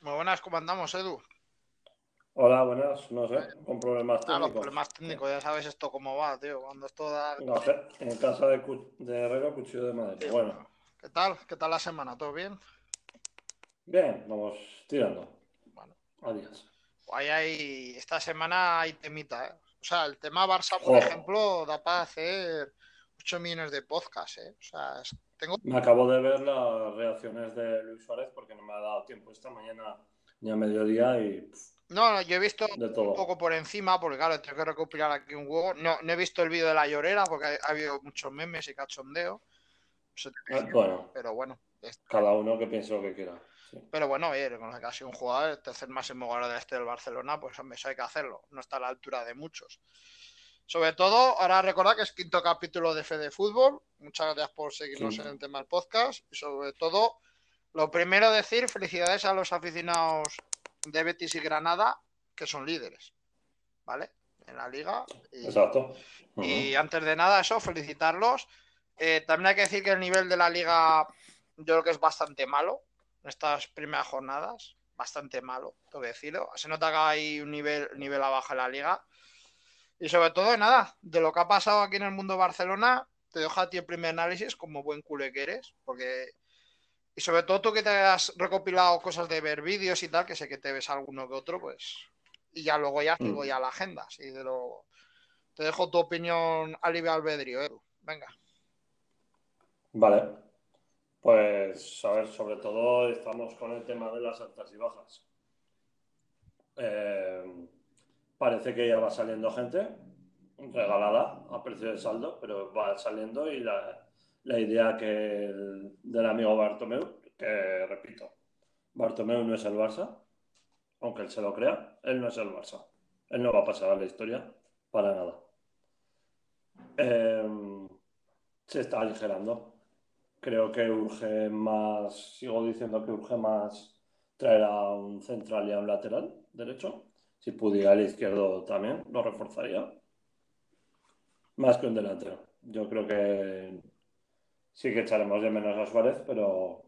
Muy buenas, ¿cómo andamos, Edu? Hola, buenas, no sé, con problemas Ah, los técnicos. problemas técnicos, ya sabes esto cómo va, tío. Cuando esto da. No sé, en casa de, de Herrero, cuchillo de madera. Bueno, ¿Qué tal? ¿Qué tal la semana? ¿Todo bien? bien, vamos tirando. Bueno, Adiós. ahí hay. Esta semana hay temita, ¿eh? O sea, el tema Barça, por ejemplo, da para hacer 8 millones de podcasts, ¿eh? O sea, tengo. Me acabo de ver las reacciones de Luis Suárez porque no me ha dado tiempo esta mañana ni a mediodía y pff, No, no, yo he visto un poco por encima, porque claro, tengo que recopilar aquí un huevo. No, no he visto el vídeo de la llorera porque ha, ha habido muchos memes y cachondeo. Ah, Bueno, Pero bueno, cada uno que piense lo que quiera. sí. Pero bueno, oye, con que ha sido un jugador, el tercer máximo goleador de este del Barcelona, pues hombre, eso hay que hacerlo. No está a la altura de muchos. Sobre todo, ahora recordad que es quinto capítulo de Fede Fútbol. Muchas gracias por seguirnos Sí. en el tema del podcast. Y sobre todo, lo primero decir, felicidades a los aficionados de Betis y Granada, que son líderes, ¿vale? En la liga. Y, Exacto. Y antes de nada, eso, felicitarlos. Eh, también hay que decir que el nivel de la liga yo creo que es bastante malo en estas primeras jornadas. Bastante malo, tengo que decirlo. Se nota que hay un nivel, nivel abajo en la liga. Y sobre todo, nada, de lo que ha pasado aquí en el mundo Barcelona, te dejo a ti el primer análisis como buen culé que eres, porque... Y sobre todo tú que te has recopilado cosas de ver vídeos y tal, que sé que te ves alguno que otro, pues... Y ya luego ya sigo Mm. ya la agenda, así de lo... Te dejo tu opinión a libre albedrío, Edu. Venga. Vale. Pues, a ver, sobre todo estamos con el tema de las altas y bajas. Eh, parece que ya va saliendo gente regalada a precio de saldo, pero va saliendo y la, la idea que el- del amigo Bartomeu, que repito, Bartomeu no es el Barça, aunque él se lo crea, él no es el Barça. Él no va a pasar a la historia para nada. Eh, se está aligerando. Creo que urge más, sigo diciendo que urge más traer a un central y a un lateral derecho. Si pudiera el izquierdo también, lo reforzaría. Más que un delantero. Yo creo que sí que echaremos de menos a Suárez, pero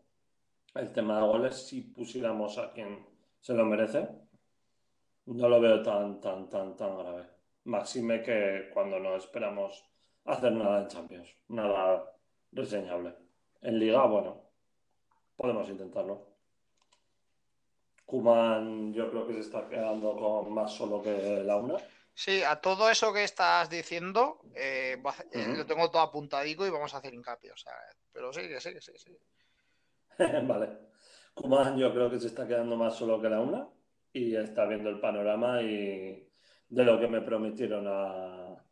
el tema de goles, si pusiéramos a quien se lo merece, no lo veo tan, tan, tan, tan grave. Máxime que cuando no esperamos hacer nada en Champions, nada reseñable. En Liga, bueno, podemos intentarlo. Kuman, yo creo que se está quedando con más solo que la una. Sí, a todo eso que estás diciendo, eh, eh, lo tengo todo apuntadico y vamos a hacer hincapié. O sea, pero sí, sí, que sí, sí. Vale. Kuman, yo creo que se está quedando más solo que la una y está viendo el panorama y de lo que me prometieron a,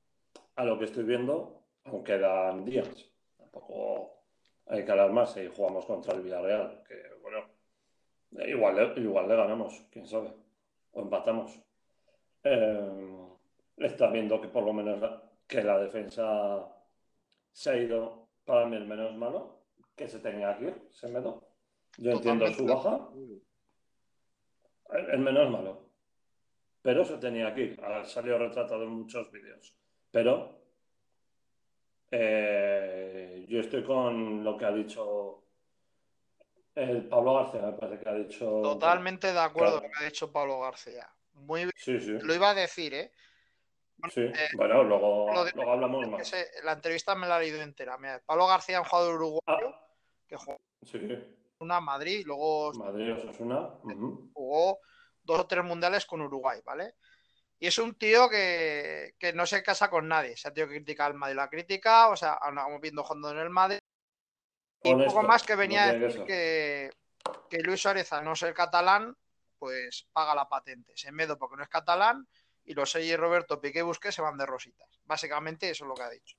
a lo que estoy viendo, aún quedan días. Tampoco hay que alarmarse y jugamos contra el Villarreal, que bueno, igual, le- igual le ganamos, quién sabe, o empatamos. Eh, está viendo que por lo menos la, que la defensa se ha ido para mí el menos malo, que se tenía que ir, Semedo. Yo entiendo su baja, el el menos malo. Pero se tenía que ir. Ha salido retratado en muchos vídeos. Pero eh, yo estoy con lo que ha dicho el Pablo García, me parece que ha dicho. Totalmente de acuerdo Claro. con lo que ha dicho Pablo García. Muy bien. Sí, sí. Lo iba a decir, ¿eh? Sí. eh, Bueno, luego, lo de- luego hablamos más. La entrevista me la he leído entera. Mira, Pablo García, un jugador uruguayo Ah, que jugó sí. una Madrid luego Madrid, Osasuna. ujú. jugó dos o tres mundiales con Uruguay, ¿vale? Y es un tío que, que no se casa con nadie. Se ha tenido que criticar el Madrid la crítica, o sea, andamos viendo jugando en el Madrid. Y un poco más que venía a decir que, que Luis Suárez, al no ser catalán, pues paga la patente. Semedo porque no es catalán y los y Roberto Piqué y Busquets se van de rositas. Básicamente eso es lo que ha dicho.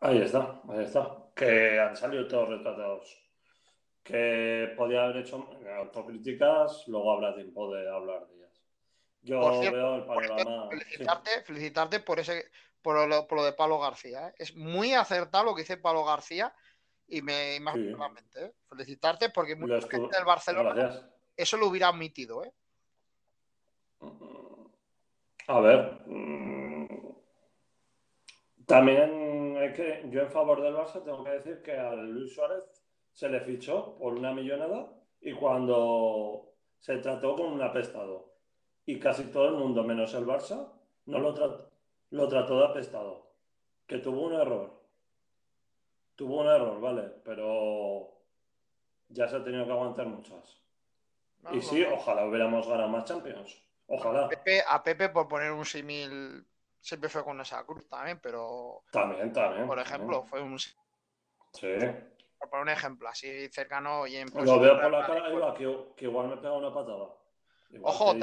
Ahí está, ahí está. Que han salido todos retratados. Que podía haber hecho autocríticas, luego habrá tiempo de hablar de ellas. Yo Por cierto, veo el Por panorama. sí. felicitarte, felicitarte por ese por lo, por lo de Pablo García. ¿eh? Es muy acertado lo que dice Pablo García y me, ha Sí. ¿eh? Felicitarte porque mucha estuvo- gente del Barcelona Gracias. eso lo hubiera admitido. ¿eh? A ver. mm, También hay que. Yo en favor del Barça tengo que decir que a Luis Suárez se le fichó por una millonada y cuando se trató con un apestado. Y casi todo el mundo, menos el Barça, no lo, trató, lo trató de apestado. Que tuvo un error. Tuvo un error, vale, pero ya se ha tenido que aguantar muchas. y sí, ojalá hubiéramos ganado más Champions. Ojalá. A Pepe, por poner un símil, siempre fue con esa cruz también, pero. También, también. Por ejemplo, fue un. Sí. Por poner un ejemplo, así cercano y en. Lo veo por la cara, que, igual me pega una patada. Ojo,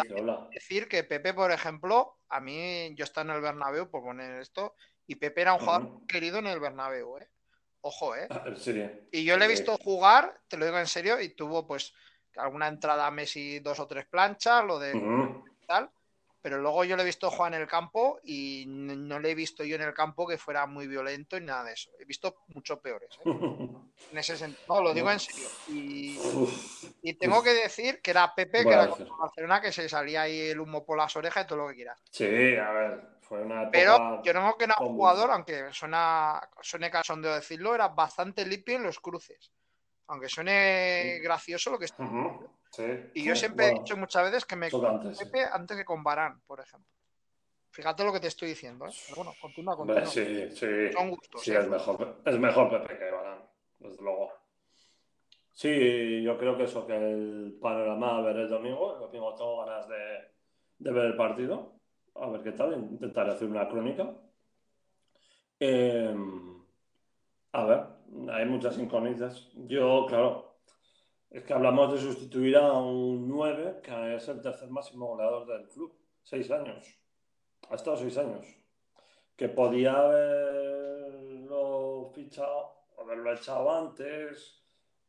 decir que Pepe, por ejemplo, a mí, yo estaba en el Bernabéu, por poner esto, y Pepe era un jugador querido en el Bernabéu, ¿eh? Ojo, ¿eh? Ah, y yo le he visto jugar, te lo digo en serio, y tuvo pues alguna entrada a Messi, dos o tres planchas, lo de tal. Pero luego yo le he visto jugar en el campo y no le he visto yo en el campo que fuera muy violento y nada de eso. He visto mucho peores. ¿eh? en ese sentido. No, lo digo en serio. Y, tengo que decir que era Pepe, que era con Barcelona, que se salía ahí el humo por las orejas y todo lo que quieras. Sí, a ver. Pero yo creo que era un jugador, aunque suena, suene de decirlo, era bastante limpio en los cruces. Aunque suene gracioso lo que está. Y yo siempre he dicho muchas veces que me con Pepe antes que con Barán, por ejemplo. Fíjate lo que te estoy diciendo, ¿eh? bueno, continúa, continúa. Sí, sí. Son gustos. Sí, es, mejor, es mejor Pepe que Barán, desde luego. Sí, yo creo que eso, que el panorama a ver el domingo, el domingo tengo ganas de, de ver el partido a ver qué tal, intentaré hacer una crónica. Em, a ver, hay muchas incógnitas. Yo, claro, es que hablamos de sustituir a un 9, que es el tercer máximo goleador del club. Seis años. Ha estado seis años. Que podía haberlo fichado, haberlo echado antes.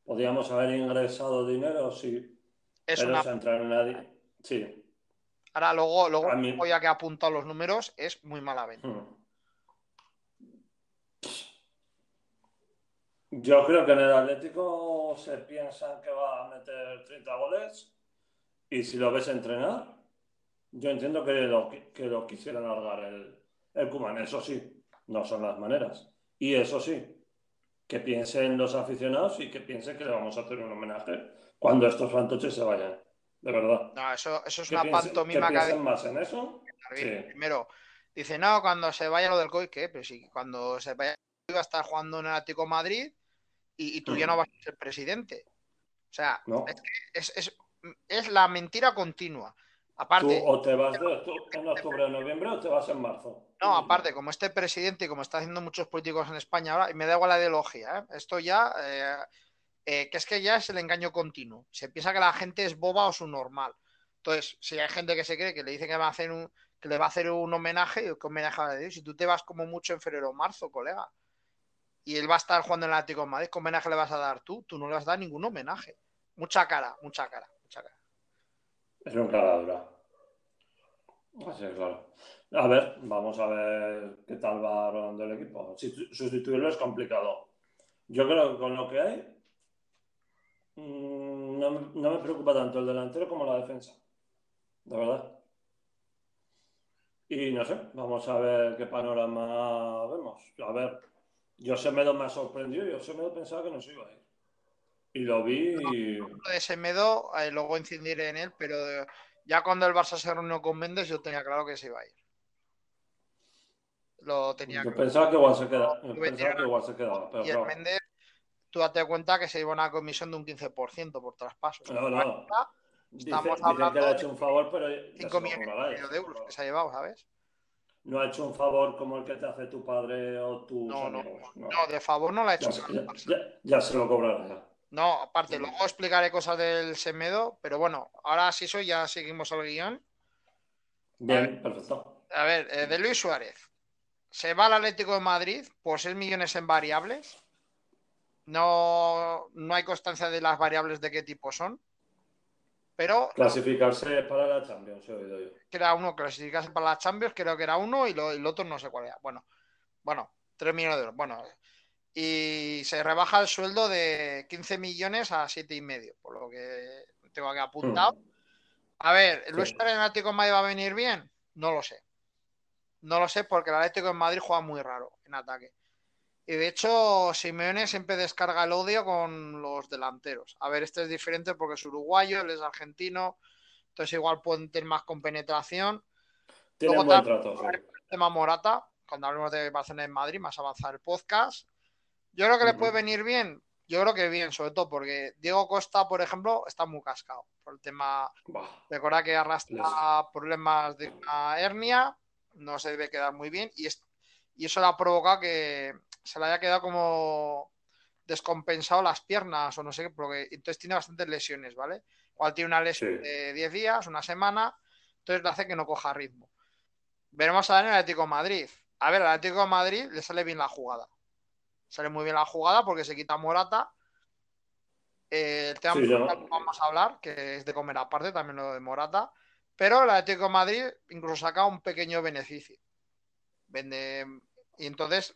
Podíamos haber ingresado dinero, sí. Es pero una... entrar en nadie. Sí, Ahora luego, luego ya que ha apuntado los números, es muy mala venta. Hmm. Yo creo que en el Atlético se piensa que va a meter 30 goles y si lo ves entrenar, yo entiendo que lo, que lo quisieran alargar el, el Kuman. Eso sí, no son las maneras. Y eso sí, que piensen los aficionados y que piensen que le vamos a hacer un homenaje cuando estos fantoches se vayan de verdad. No, eso, eso es una pantomima que. más en eso? Primero, dice, no, cuando se vaya lo del COI, ¿qué? Pero si cuando se vaya iba a estar jugando en el Atlético Madrid y, tú ya no vas a ser presidente. O sea, es, es, es, la mentira continua. Aparte, tú o te vas en octubre o noviembre o te vas en marzo. No, aparte, como este presidente y como está haciendo muchos políticos en España ahora, y me da igual la ideología, ¿eh? esto ya eh, eh, que es que ya es el engaño continuo. Se piensa que la gente es boba o su normal. Entonces, si hay gente que se cree que le dice que, va a hacer un, que le va a hacer un homenaje, ¿qué homenaje a decir? Si tú te vas como mucho en febrero o marzo, colega, y él va a estar jugando en el Atlético de Madrid, ¿qué homenaje le vas a dar tú? Tú no le vas a dar ningún homenaje. Mucha cara, mucha cara, mucha cara. Es un cara dura. Así es, claro. A ver, vamos a ver qué tal va rodando el equipo. Sustituirlo es complicado. Yo creo que con lo que hay, Mm, no, me preocupa tanto el delantero como la defensa. De verdad. Y no sé, vamos a ver qué panorama vemos. A ver, yo Semedo me ha sorprendido, yo Semedo pensaba que no se iba a ir. Y lo vi y... De Semedo, eh, luego incidiré en él, pero ya cuando el Barça se reunió con Méndez, yo tenía claro que se iba a ir. Lo tenía Yo pensaba que igual se quedaba. pensaba que igual se quedaba. Pero y el Méndez tú date cuenta que se lleva una comisión de un 15% por traspaso. No, no. Estamos hablando que le ha hecho un favor, pero 5 millones de euros que se ha llevado, ¿sabes? No ha hecho un favor como el que te hace tu padre o tu. No, no, no, de favor no lo ha hecho. Ya, se lo cobrará. No, aparte, luego explicaré cosas del Semedo, pero bueno, ahora sí soy, ya seguimos al guion. Bien, perfecto. A ver, eh, de Luis Suárez. Se va al Atlético de Madrid por 6 millones en variables no, no hay constancia de las variables de qué tipo son. Pero. Clasificarse para la Champions, he oído yo. Que era uno, clasificarse para la Champions, creo que era uno, y, lo, el otro no sé cuál era. Bueno, bueno, 3 millones de euros. Bueno, y se rebaja el sueldo de 15 millones a 7,5, y medio, por lo que tengo aquí apuntado. Hmm. A ver, ¿Luis sí. Atlético en Madrid va a venir bien? No lo sé. No lo sé porque el Atlético en Madrid juega muy raro en ataque. Y de hecho, Simeone siempre descarga el odio con los delanteros. A ver, este es diferente porque es uruguayo, él es argentino, entonces igual pueden tener más compenetración. Tiene Luego buen también- trato, sí. El tema Morata, cuando hablemos de Barcelona en Madrid, más avanzar el podcast. Yo creo que le puede venir bien. Yo creo que bien, sobre todo porque Diego Costa, por ejemplo, está muy cascado por el tema Bah, Recuerda que arrastra Les- problemas de una hernia, no se debe quedar muy bien y, es- y eso le ha provocado que se le haya quedado como descompensado las piernas o no sé qué, porque entonces tiene bastantes lesiones, ¿vale? Igual tiene una lesión Sí. de 10 días, una semana, entonces le hace que no coja ritmo. Veremos a en el Atlético de Madrid. A ver, al Atlético de Madrid le sale bien la jugada. Sale muy bien la jugada porque se quita Morata. Eh, el tema Sí, vamos a hablar, que es de comer aparte, también lo de Morata. Pero el Atlético de Madrid incluso saca un pequeño beneficio. Vende, y entonces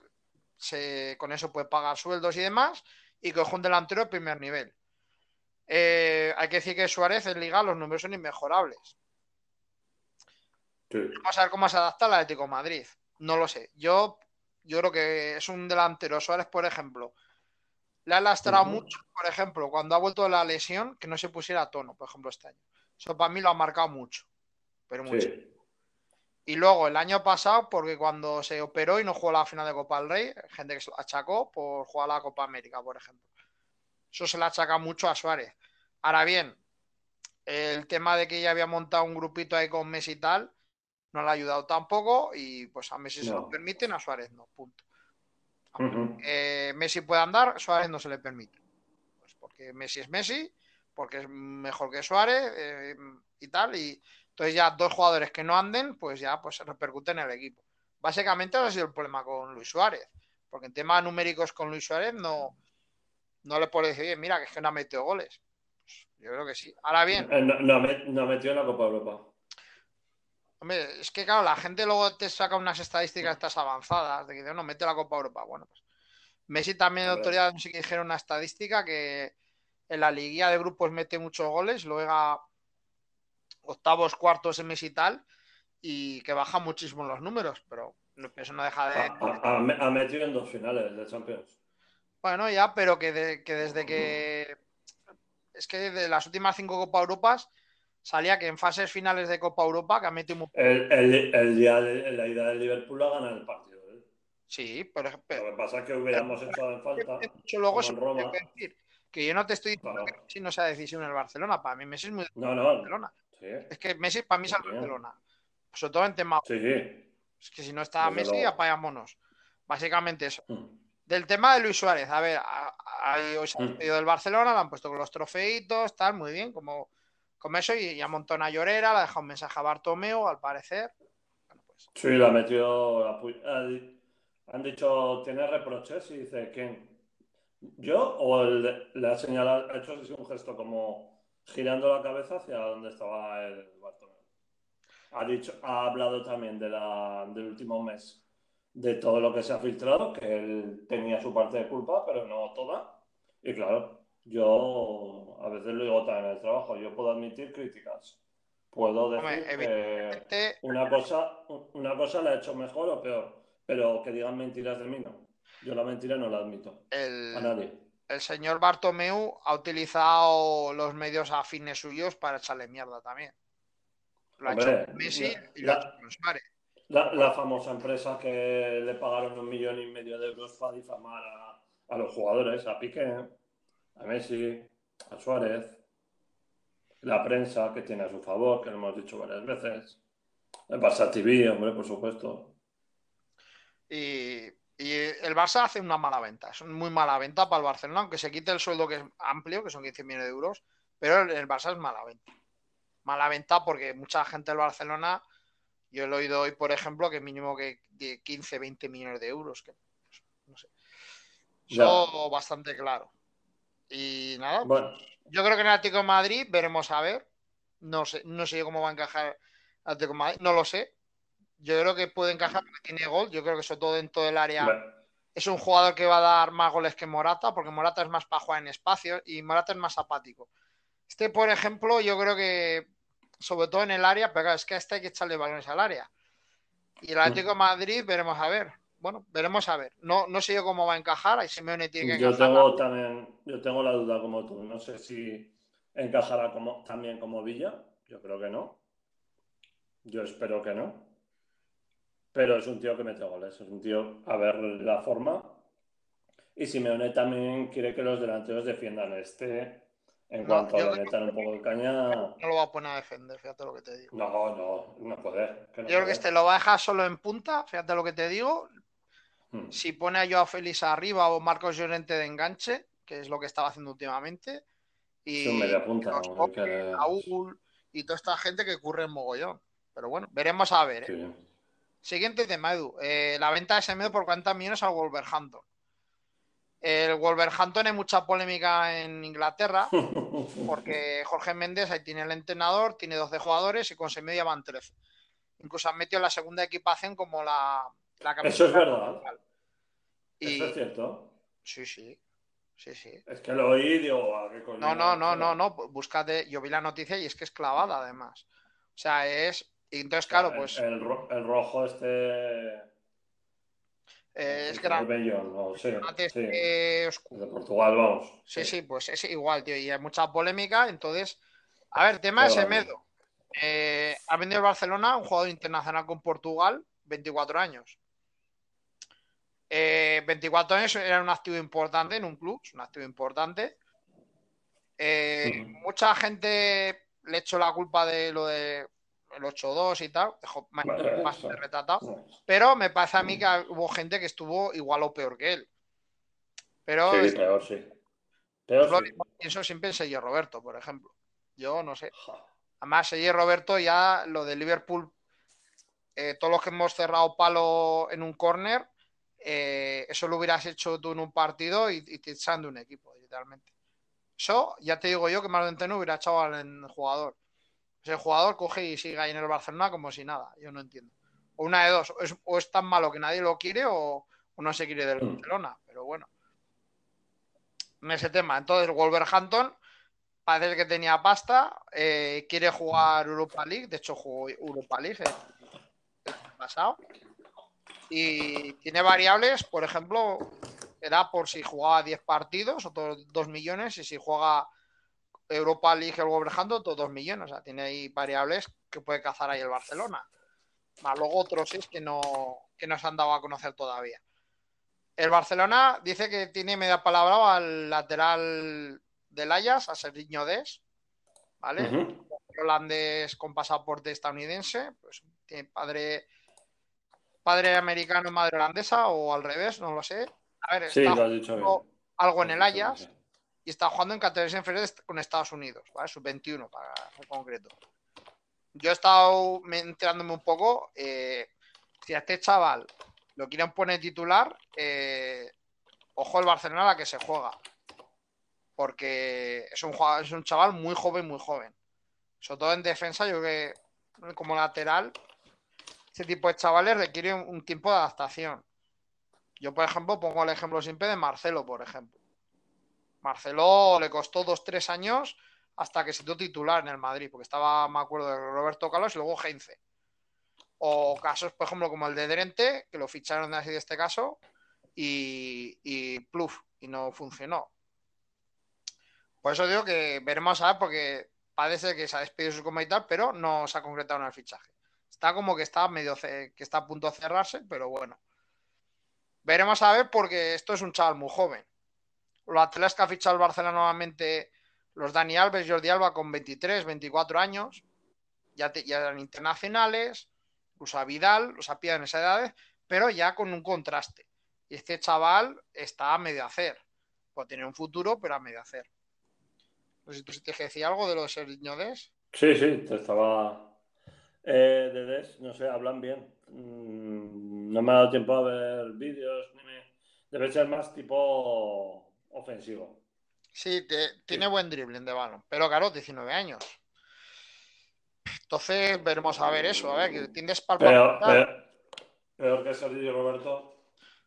se, con eso puede pagar sueldos y demás y coge un delantero de primer nivel. Eh, hay que decir que Suárez en Liga los números son inmejorables. sí. Vamos a ver cómo se adapta al Atlético de Madrid. No lo sé. Yo, yo creo que es un delantero. Suárez, por ejemplo, le ha lastrado mucho, por ejemplo, cuando ha vuelto de la lesión, que no se pusiera a tono, por ejemplo, este año. Eso para mí lo ha marcado mucho. Pero mucho. Sí. Y luego el año pasado, porque cuando se operó y no jugó la final de Copa del Rey, gente que se lo achacó por jugar la Copa América, por ejemplo. Eso se le achaca mucho a Suárez. Ahora bien, el tema de que ya había montado un grupito ahí con Messi y tal, no le ha ayudado tampoco y pues a Messi se lo permiten, a Suárez no, punto. Eh, Messi puede andar, Suárez no se le permite. Pues porque Messi es Messi, porque es mejor que Suárez eh, y tal. Y entonces ya dos jugadores que no anden, pues ya pues se repercute en el equipo. Básicamente ese ha sido el problema con Luis Suárez. Porque en temas numéricos con Luis Suárez no, no le puedo decir, "Oye, mira, que es que no ha metido goles. Pues yo creo que sí. Ahora bien, Eh, No, no, met- no metió en la Copa Europa. Hombre, es que claro, la gente luego te saca unas estadísticas estas avanzadas de que no mete la Copa Europa. Bueno, pues Messi también autoridad no sé qué dijeron una estadística que en la liguilla de grupos mete muchos goles, luego octavos, cuartos Messi y tal, y que baja muchísimo los números, pero eso no deja de. Ha, ha- ha me- ha metido en dos finales de Champions. Bueno, ya, pero que, de- que desde que. Es que de las últimas cinco Copa Europas salía que en fases finales de Copa Europa, que ha metido muy El, el- el día de la ida del Liverpool ha ganado el partido. ¿eh? Sí, pero, Lo pero que pasa es que hubiéramos echado en falta. mucho luego se Roma. decir que yo no te estoy diciendo Claro. que Messi no sea decisión en el Barcelona. Para mí Messi es muy No, no. Barcelona. Sí, Es que Messi para mí es el. Barcelona. Sobre todo en tema. sí. sí. Es que si no está Desde Messi, luego. apayámonos. Básicamente eso. Mm. Del tema de Luis Suárez, a ver, a- a- hoy se ha Mm. despedido del Barcelona, le han puesto con los trofeitos, tal, muy bien, como, como eso, y ya montó una llorera, le ha dejado un mensaje a Bartomeu, al parecer. Bueno, pues, Sí, la metió. la pu- ha- Han dicho, ¿tiene reproches? Y dice, ¿quién? ¿Yo? ¿O el- le ha señalado, ha hecho así un gesto como girando la cabeza hacia donde estaba el Bartomeu? Ha dicho, ha hablado también de la, del último mes, de todo lo que se ha filtrado, que él tenía su parte de culpa, pero no toda. Y claro, yo a veces lo digo también en el trabajo, yo puedo admitir críticas. Puedo decir Hombre, que evidentemente, una cosa, una cosa la he hecho mejor o peor, pero que digan mentiras de mí no. Yo la mentira no la admito a el, nadie. El señor Bartomeu ha utilizado los medios afines suyos para echarle mierda también. Lo ha hecho Messi la- y lo ha hecho con Suárez. La, la famosa empresa que le pagaron un millón y medio de euros para difamar a, a los jugadores, a Piqué, a Messi, a Suárez, la prensa que tiene a su favor, que lo hemos dicho varias veces, el Barça TV, hombre, por supuesto. Y, y el Barça hace una mala venta, es una muy mala venta para el Barcelona, aunque se quite el sueldo que es amplio, que son 15 millones de euros, pero el, el Barça es mala venta. Mala venta porque mucha gente del Barcelona, yo lo he oído hoy, por ejemplo, que mínimo que de 15, 20 millones de euros, que no sé. Eso bastante claro. Y nada, pues, Bueno, yo creo que en el Atlético de Madrid veremos a ver. No sé, no sé cómo va a encajar el Atlético de Madrid, no lo sé. Yo creo que puede encajar porque tiene gol. Yo creo que sobre todo dentro del área bueno, es un jugador que va a dar más goles que Morata, porque Morata es más para jugar en espacio y Morata es más apático. Este, por ejemplo, yo creo que, sobre todo en el área, pero claro, es que a este hay que echarle balones al área. Y el Atlético de Madrid, veremos a ver. bueno, veremos a ver. No, no sé yo cómo va a encajar. Ahí Simeone tiene que Yo tengo también, yo tengo la duda como tú. No sé si encajará como, también como Villa. Yo creo que no. Yo espero que no. Pero es un tío que mete goles. Es un tío a ver la forma. Y Simeone también quiere que los delanteros defiendan este. En cuanto a meter un poco de caña. No lo va a poner a defender, fíjate lo que te digo. No, no, no puede. yo creo que este lo va a dejar solo en punta, fíjate lo que te digo. Hmm. Si pone a Joao Félix arriba o Marcos Llorente de enganche, que es lo que estaba haciendo últimamente. Y media punta, y toda esta gente que ocurre en mogollón. Pero bueno, veremos a ver. ¿eh? Siguiente tema, Edu. Eh, la venta de Semedo por 40 millones al Wolverhampton. El Wolverhampton hay mucha polémica en Inglaterra porque Jorge Méndez ahí tiene el entrenador, tiene 12 jugadores y con Semedo ya van 13. Incluso han metido la segunda equipación como la, la Eso es verdad. Y... Eso es cierto. Sí, sí. Sí, sí. Es que lo oí digo, No, no, no, no, no. Búscate. Yo vi la noticia y es que es clavada, además. O sea, es. Y entonces, claro, pues. El, rojo este. Eh, es grande. No, sí, sí. De Portugal, vamos. Sí, sí, pues es igual, tío. Y hay mucha polémica. Entonces, a ver, tema de Semedo. Eh, ha vendido el Barcelona un jugador internacional con Portugal, 24 años. 24 eh, años era un activo importante en un club, un activo importante. Eh, mucha gente le echó la culpa de lo de el 8-2 y tal, dejó más, retratado. Pero me parece a mí que hubo gente que estuvo igual o peor que él. Pero sí, peor, sí. Peor, Eso siempre en Sergio Roberto, por ejemplo. Yo no sé. Además, Sergio Roberto ya lo de Liverpool, eh, todos los que hemos cerrado palo en un corner, eh, eso lo hubieras hecho tú en un partido y, te echan de un equipo, literalmente. Eso, ya te digo yo que más de no hubiera echado al jugador. Pues el jugador coge y sigue ahí en el Barcelona como si nada. Yo no entiendo. O una de dos, o es, tan malo que nadie lo quiere o, no se quiere del mm. Barcelona. Pero bueno. En ese tema. Entonces, Wolverhampton parece que tenía pasta, eh, quiere jugar Europa League, de hecho jugó Europa League el pasado y tiene variables, por ejemplo, era por si jugaba 10 partidos, otros 2 millones, y si juega Europa League el Wolverhampton, otros 2 millones. O sea, tiene ahí variables que puede cazar ahí el Barcelona. Más luego otros es que no, que no se han dado a conocer todavía. El Barcelona dice que tiene media palabra al lateral del Ajax, a Serginho Des, ¿vale? Holandés con pasaporte estadounidense, pues tiene padre padre americano, madre holandesa o al revés, no lo sé. A ver, está algo en el Ajax y está jugando en categorías inferiores con Estados Unidos, ¿vale? Sub-21 para ser concreto. Yo he estado enterándome un poco. Eh, si a este chaval lo quieren poner titular, eh, ojo el Barcelona a la que se juega. Porque es un, es un chaval muy joven, muy joven. Sobre todo en defensa, yo que como lateral este tipo de chavales requieren un tiempo de adaptación. Yo, por ejemplo, pongo el ejemplo siempre de Marcelo, por ejemplo. Marcelo le costó dos, tres años hasta que se dio titular en el Madrid, porque estaba, me acuerdo, de Roberto Carlos y luego Heinze. O casos, por ejemplo, como el de Drente, que lo ficharon así de este caso, y, pluf, y no funcionó. Por eso digo que veremos a ver, porque parece que se ha despedido su coma y tal, pero no se ha concretado en el fichaje. Está como que está medio que está a punto de cerrarse, pero bueno. Veremos a ver porque esto es un chaval muy joven. Los atletas que ha fichado el Barcelona nuevamente, los Dani Alves, Jordi Alba con 23, 24 años, ya, eran internacionales, usa Vidal, los pillado en esa edad, pero ya con un contraste. Y este chaval está a medio hacer. Puede tener un futuro, pero a medio hacer. No sé si tú te decía algo de los Seriñodes. Sí, sí, te estaba eh, de DES, no sé, hablan bien. Mm, no me ha dado tiempo a ver vídeos. Debe ser más tipo ofensivo. Sí, tiene buen dribbling de balón, pero claro, 19 años. Entonces veremos a ver eso, a ver, que tienes palpa. Peor, peor, que Sergio Roberto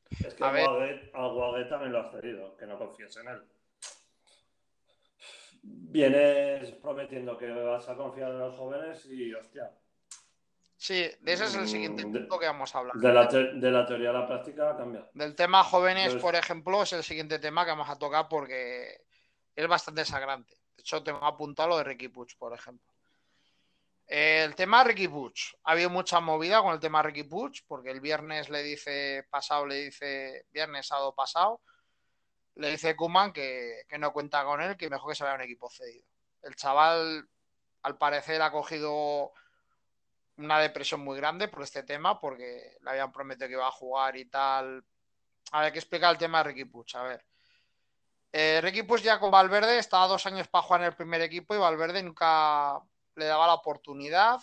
es que a Guaguet también lo has cedido, que no confíes en él. Vienes prometiendo que vas a confiar en los jóvenes y hostia, Sí, de ese es el siguiente Mm, de- punto que vamos a hablar. De la, te- de la teoría a la práctica cambia. Del tema jóvenes, Entonces- por ejemplo, es el siguiente tema que vamos a tocar porque es bastante sagrante. De hecho, tengo apuntado lo de Ricky Puig, por ejemplo. El tema Ricky Puig. Ha habido mucha movida con el tema Ricky Puig, porque el viernes le dice, pasado le dice, viernes, sábado pasado, le dice Kuman que, que no cuenta con él, que mejor que se vaya a un equipo cedido. El chaval, al parecer, ha cogido una depresión muy grande por este tema, porque le habían prometido que iba a jugar y tal. A ver, hay que explicar el tema de Ricky Puig. A ver. Eh, Ricky Puig ya con Valverde estaba dos años para jugar en el primer equipo y Valverde nunca le daba la oportunidad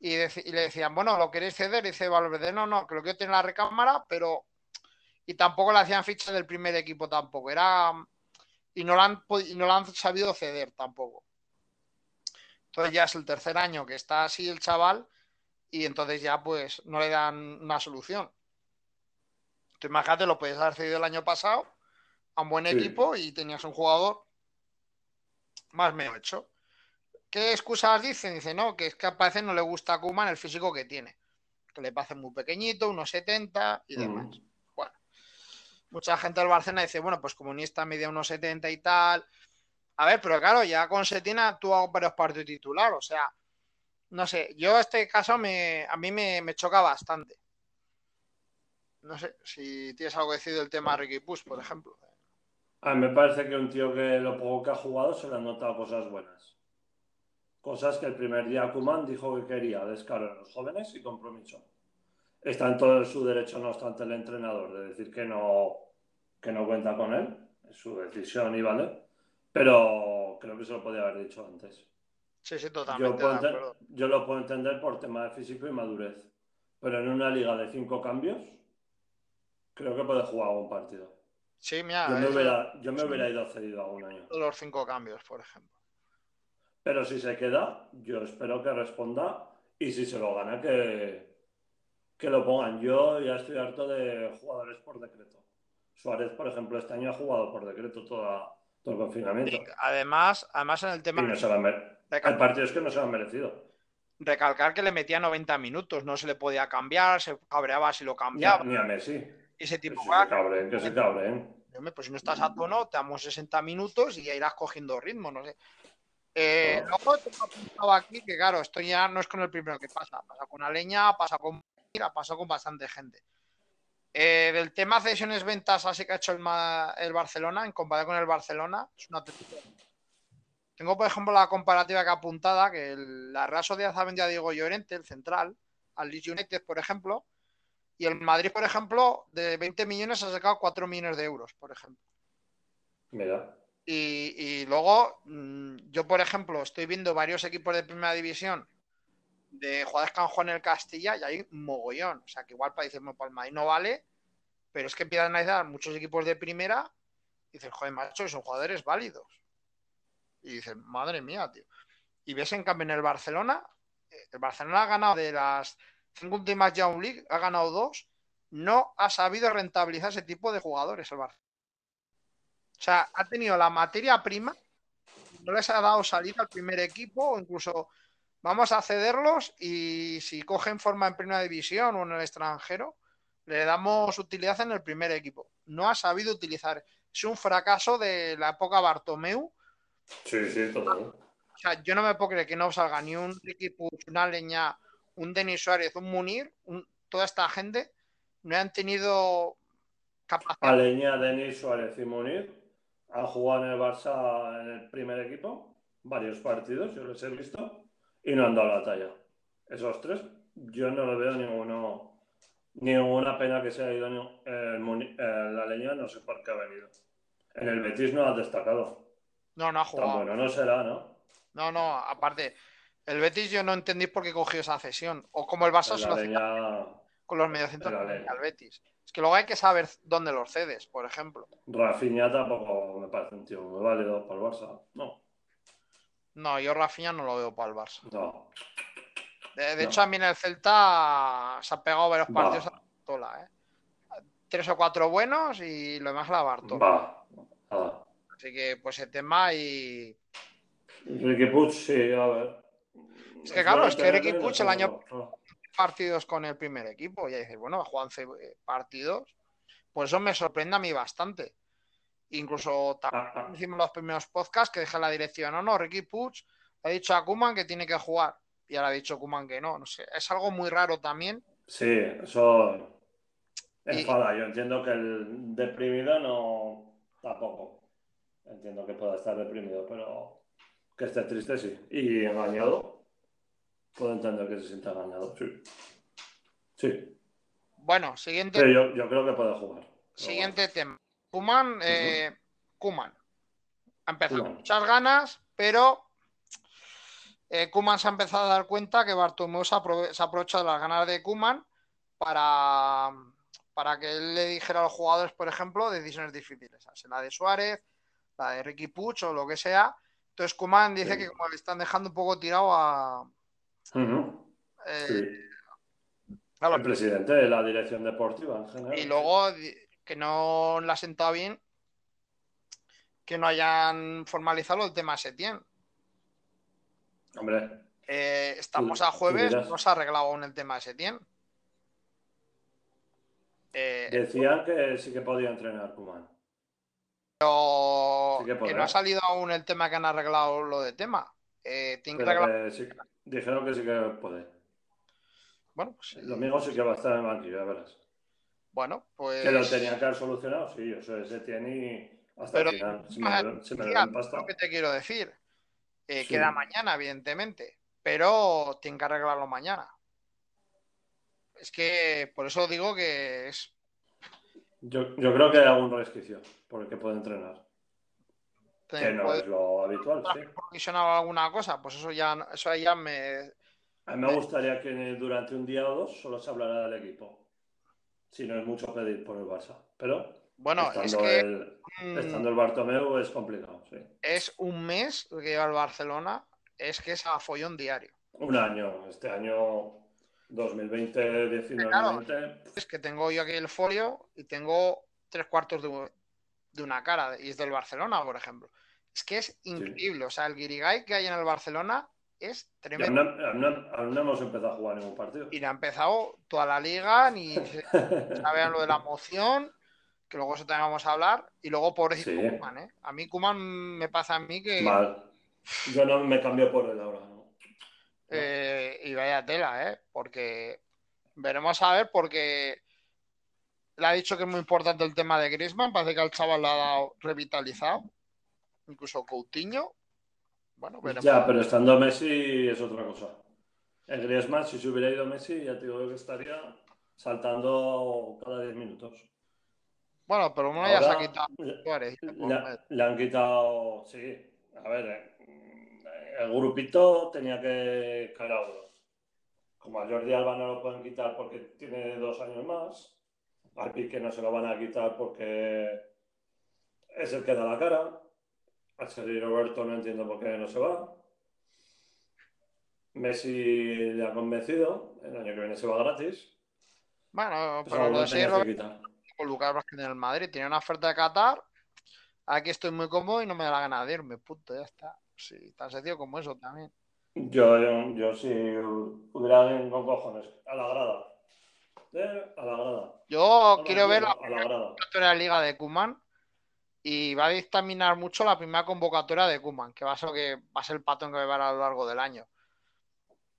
y, le decían, bueno, ¿lo queréis ceder? Dice Valverde, no, no, que quiero tener en la recámara, pero... Y tampoco le hacían ficha del primer equipo tampoco. Era... Y no, la han, no la han sabido ceder tampoco. Entonces ya es el tercer año que está así el chaval y entonces ya pues no le dan una solución. Tú imagínate, lo puedes haber cedido el año pasado a un buen Sí. equipo y tenías un jugador más medio hecho. ¿Qué excusas dicen? Dice, no, que es que parece no le gusta a Koeman el físico que tiene. Que le parece muy pequeñito, unos 70 y Mm. demás. Bueno, mucha gente del Barcelona dice, bueno, pues comunista media unos 70 y tal. A ver, pero claro, ya con Setina actuado varios partidos titular, o sea, no sé, yo este caso me, a mí me, me choca bastante. No sé si tienes algo que decir del tema Ricky Puig, por ejemplo. A mí me parece que un tío que lo poco que ha jugado se le han notado cosas buenas. Cosas que el primer día Kuman dijo que quería, descaro en los jóvenes y compromiso. Está en todo su derecho, no obstante, el entrenador de decir que no, que no cuenta con él. Es su decisión y vale. Pero creo que se lo podía haber dicho antes. Sí, sí, Yo, totalmente yo lo puedo entender por tema de físico y madurez. Pero en una liga de cinco cambios, creo que puede jugar un partido. Sí, mira, Yo me hubiera, yo me hubiera ido cedido a un año. los cinco cambios, por ejemplo. Pero si se queda, yo espero que responda y si se lo gana, que, que lo pongan. Yo ya estoy harto de jugadores por decreto. Suárez, por ejemplo, este año ha jugado por decreto toda, todo el confinamiento. Y además, además en el tema no Hay recal- partidos que no se lo han merecido. recalcar que le metía 90 minutos, no se le podía cambiar, se cabreaba si lo cambiaba. ni a Messi. Ese Que tipo, se "Ah, cabren, que se cabren. Pues si no estás a tono, te damos 60 minutos y ya irás cogiendo ritmo, no sé. Eh, Claro. luego tengo apuntado aquí que, claro, esto ya no es con el primero que pasa. Pasa con Aleña, pasa con ha pasado con bastante gente. Eh, del tema cesiones ventas, así que ha hecho el, el Barcelona, en comparación con el Barcelona, es una. Tengo, por ejemplo, la comparativa que apuntada, que el- la Real Sociedad ha vendido a Diego Llorente, el central, al Leeds United, por ejemplo, y el Madrid, por ejemplo, de 20 millones ha sacado 4 millones de euros, por ejemplo. Mira. Y, y luego, mm, yo, por ejemplo, estoy viendo varios equipos de primera división de jugadores que en el Castilla y hay mogollón. O sea, que igual para decir, "Bueno, para el Madrid no vale, pero es que empiezan a analizar muchos equipos de primera y dices, joder, macho, son jugadores válidos. Y dices, madre mía, tío. Y ves en cambio en el Barcelona, eh, el Barcelona ha ganado de las cinco últimas Young League, ha ganado dos, no ha sabido rentabilizar ese tipo de jugadores el Barcelona. O sea, ha tenido la materia prima, no les ha dado salida al primer equipo, o incluso vamos a cederlos y si cogen forma en primera división o en el extranjero, le damos utilidad en el primer equipo. No ha sabido utilizar. Es un fracaso de la época Bartomeu. Sí, sí, total. O sea, yo no me puedo creer que no salga ni un Ricky Puig, una Leña, un Denis Suárez, un Munir, un- toda esta gente no han tenido capacidad. Aleña, Denis, Suárez y Munir han jugado en el Barça en el primer equipo varios partidos, yo los he visto, y no han dado la talla. Esos tres, yo no lo veo ninguno, ninguna pena que se haya ido ni- el, eh, la leña, no sé por qué ha venido. En el Betis no ha destacado. No, no ha Tan jugado. bueno no será, ¿no? No, no, aparte, el Betis yo no entendí por qué cogió esa cesión. O como el Barça se lo leña, con los mediocentros al Betis. Es que luego hay que saber dónde los cedes, por ejemplo. Rafinha tampoco me parece un tío muy válido para el Barça. No, No, yo Rafinha no lo veo para el Barça. no. De, de No. hecho, a mí en el Celta se ha pegado varios Va. partidos a la Bartola, ¿eh? Tres o cuatro buenos y lo demás la Bartola. Va, nada. Así que, pues el tema y. Ricky Puig, sí, a ver. Es que claro, es que Ricky Puig el año- partidos con el primer equipo. Y ya dices, bueno, ha jugado 11 partidos. Por eso me sorprende a mí bastante. Incluso también hicimos los primeros podcasts que dejé la dirección. No, no, Ricky Puig ha dicho a Kuman que tiene que jugar. Y ahora ha dicho Kuman que no. No sé. Es algo muy raro también. Sí, eso Y- enfada. Yo entiendo que el deprimido no tampoco. Entiendo que pueda estar deprimido, pero que esté triste sí. Y engañado, puedo entender que se sienta engañado, sí. Sí, Bueno, siguiente, yo, yo creo que puede jugar. Siguiente tema. Kuman, eh, Koeman. Ha empezado con muchas ganas, pero eh, Koeman se ha empezado a dar cuenta que Bartomeu se, aprove- se aprovecha de las ganas de Kuman para, para que él le dijera a los jugadores, por ejemplo, decisiones difíciles. O sea, la de Suárez, la de Ricky Puig o lo que sea. Entonces Kuman dice Sí. que como le están dejando un poco tirado a, eh, sí. a los El presidente de la dirección deportiva en general. Y luego que no le ha sentado bien que no hayan formalizado el tema Setién. Hombre, Eh, estamos a jueves, no se ha arreglado aún el tema de Setién. Eh, decían que sí que podía entrenar Kuman. pero sí que que no ha salido aún el tema que han arreglado lo de tema. Eh, que que sí- dijeron que sí que puede. Bueno, pues, Lo mismo sí que va a estar en el banquillo, ya verás. Bueno, pues Que lo tenían que haber solucionado, sí, ese tiene y hasta Pero- el final. Ah, me, Tía, pasta. lo que te quiero decir. Eh, Sí. Queda mañana, evidentemente, pero tienen que arreglarlo mañana. Es que por eso digo que es Yo, yo creo que hay algún resquicio por el que puede entrenar. Que no puede es lo habitual, sí. alguna cosa, pues eso ya eso ya me A mí me gustaría que durante un día o dos solo se hablara del equipo. Si no es mucho pedir por el Barça. Pero bueno, es estando, que el, estando el Bartomeu es complicado, sí. es un mes que lleva el Barcelona, es que es a follón diario. Un año, este año 2020, 19-20, Es que tengo yo aquí el folio y tengo tres cuartos de, de una cara, y es del Barcelona, por ejemplo. Es que es increíble, o sea, el Guirigay que hay en el Barcelona es tremendo. no, aún no- hemos empezado a jugar ningún partido. Y no ha empezado toda la liga, ni se sabe lo de la moción, que luego eso también vamos a hablar. Y luego, pobrecito Sí. Koeman, ¿eh? A mí Kuman me pasa a mí que... Mal. Yo no me cambio por él ahora. ¿no? eh, y vaya tela, ¿eh? Porque veremos a ver, porque le ha dicho que es muy importante el tema de Griezmann, parece que al chaval lo ha dado revitalizado, incluso Coutinho. Bueno, veremos. Ya, pero estando Messi es otra cosa. El Griezmann, si se hubiera ido Messi, ya te digo que estaría saltando cada 10 minutos. Bueno, pero uno ya se ha quitado Suárez, le han quitado, sí, a ver, eh, el grupito tenía que caer a uno. Como a Jordi Alba no lo pueden quitar porque tiene dos años más, al Pique no se lo van a quitar porque es el que da la cara, a Sergio Roberto no entiendo por qué no se va. Messi le ha convencido, el año que viene se va gratis. Bueno, pero lo de quitar. con Lucas Vázquez en el Madrid. Tenía una oferta de Qatar. Aquí estoy muy cómodo y no me da la gana de irme. Punto, ya está. Sí, tan sencillo como eso también. Yo, yo, yo si hubiera alguien con cojones, a la grada. Eh, a la grada. Yo quiero ver la la la Liga de Kuman y va a dictaminar mucho la primera convocatoria de Kuman, que va a ser que va a ser el patrón que va a ver a lo largo del año.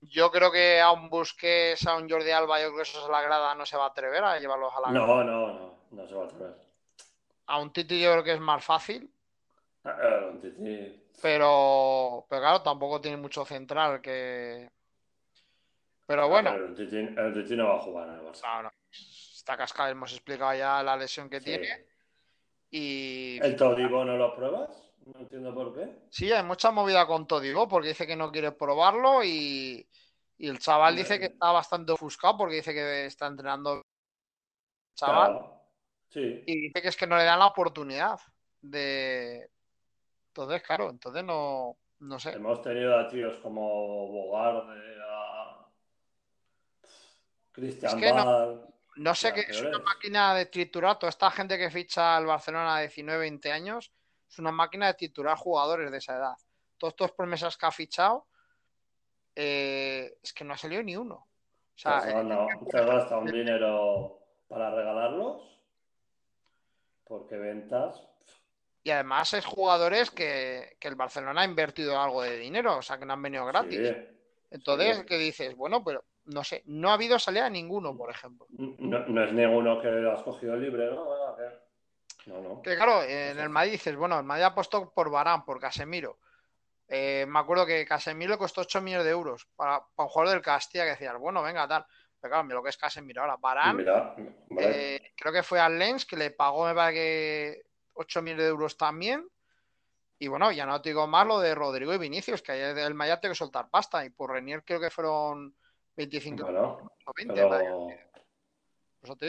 Yo creo que a un Busquets, a un Jordi Alba, yo creo que eso es la grada, no se va a atrever a llevarlos a la grada. No, no, no, no se va a atrever. A un Titi yo creo que es más fácil, Eh, un Titi. pero, pero claro, tampoco tiene mucho central que... Pero bueno, Pero el Titi, el Titi no va a jugar en el Barça. no, no. Está cascada, hemos explicado ya la lesión que Sí. tiene. Y ¿El Todibo no lo pruebas? No entiendo por qué. sí, hay mucha movida con Todibo porque dice que no quiere probarlo y, y el chaval dice que está bastante ofuscado porque dice que está entrenando chaval Claro. Sí. y dice que es que no le dan la oportunidad de... Entonces, claro, entonces no, no sé. Hemos tenido a tíos como Bogarde, a Cristian Es que no-. No sé qué es una máquina de triturar. Toda esta gente que ficha al Barcelona a 19, 20 años es una máquina de triturar jugadores de esa edad. Todos estos promesas que ha fichado eh, es que no ha salido ni uno. O has gastado un dinero para regalarlos, porque ventas. Y además es jugadores que, el Barcelona ha invertido algo de dinero, o sea que no han venido gratis. Entonces, ¿qué dices? Bueno, pero no sé, no ha habido salida a ninguno, por ejemplo. No, es ninguno que lo has cogido libre, ¿no? No, no. Que claro, en el Madrid dices, bueno, el Madrid ha puesto por Barán, por Casemiro. Eh, me acuerdo que Casemiro le costó 8 millones de euros para, un jugador del Castilla que decía, bueno, venga, tal. Pero claro, lo que es Casemiro ahora. Barán, eh, creo que fue al Lens que le pagó, me parece que 8 millones de euros también. Y bueno, ya no te digo más lo de Rodrigo y Vinicius, que el Maya tiene que soltar pasta. Y por Renier creo que fueron 25 o 20.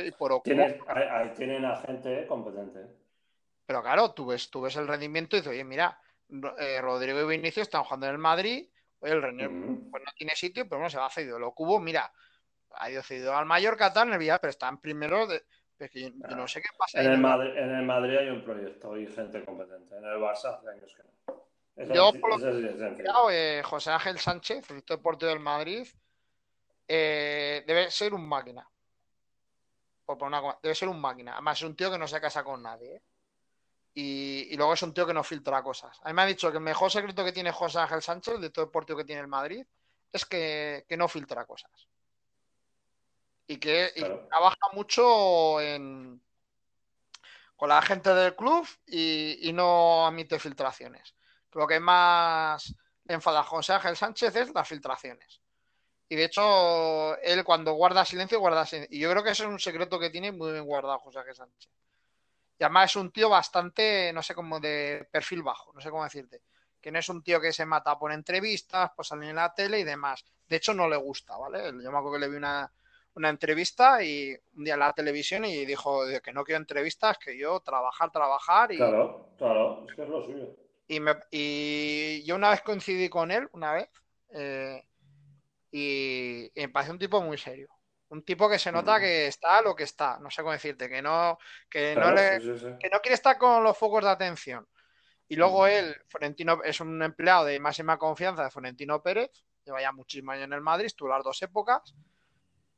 y por ahí, tienen a gente competente. Pero claro, tú ves, tú ves el rendimiento y dices, oye, mira, eh, Rodrigo y Vinicius están jugando en el Madrid. Oye, el Renier pues no tiene sitio, pero bueno, se va a cedido. Lo cubo, mira, ha ido cedido al Mallorca, tal, en el Villar, pero están primero de, yo, no sé qué pasa. En el, Madrid, en el, Madrid, hay un proyecto y gente competente. En el Barça hace años que no. yo, por lo que eh, José Ángel Sánchez, el deporte del Madrid, eh, debe ser un máquina. Por una, debe ser un máquina. Además, es un tío que no se casa con nadie. ¿eh? Y, luego es un tío que no filtra cosas. A mí me ha dicho que el mejor secreto que tiene José Ángel Sánchez, de todo el deporte que tiene el Madrid, es que no filtra cosas y que trabaja mucho con la gente del club y, no admite filtraciones. Lo que más enfada a José Ángel Sánchez es las filtraciones. Y de hecho, él cuando guarda silencio, guarda silencio. Y yo creo que ese es un secreto que tiene muy bien guardado José Ángel Sánchez. Y además es un tío bastante, no sé cómo, de perfil bajo, no sé cómo decirte. Que no es un tío que se mata por entrevistas, por salir en la tele y demás. De hecho, no le gusta, ¿vale? Yo me acuerdo que le vi una, una entrevista y un día en la televisión y dijo que no quiero entrevistas, que yo trabajar, trabajar y... Claro, claro, es que es lo suyo. Y, me, y yo una vez coincidí con él, una vez, eh, y, me parece un tipo muy serio. Un tipo que se nota que está lo que está, no sé cómo decirte, que no, que no, le, que no quiere estar con los focos de atención. Y luego él, Florentino, es un empleado de máxima confianza de Florentino Pérez, lleva ya muchísimos años en el Madrid, estuvo las dos épocas,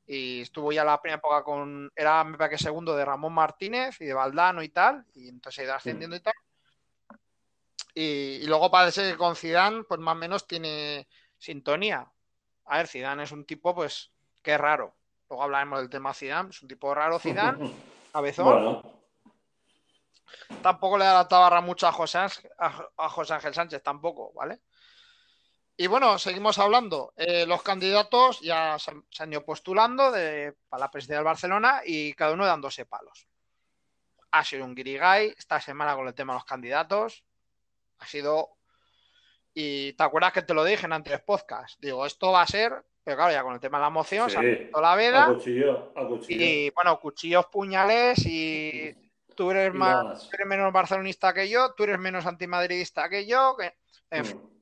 y estuvo ya la primera época con, era me parece que segundo de Ramón Martínez y de Valdano y tal, y entonces ha ido ascendiendo y tal. Y, luego parece que con Zidane, pues más o menos tiene sintonía. A ver, Zidane es un tipo, pues, que es raro. Luego hablaremos del tema Zidane, es un tipo raro Zidane, cabezón. Tampoco le da la tabarra mucho a José, a José Ángel Sánchez, tampoco, ¿vale? Y bueno, seguimos hablando. Eh, los candidatos ya se, han ido postulando para la presidencia del Barcelona y cada uno dándose palos. Ha sido un guirigay esta semana con el tema de los candidatos. Ha sido. Y te acuerdas que te lo dije en anteriores podcasts. Digo, esto va a ser. Pero claro, ya con el tema de la moción se ha la veda. cuchillo, Y bueno, cuchillos, puñales y. Tú eres, más, eres menos barcelonista que yo, tú eres menos antimadridista que yo. Que, en fin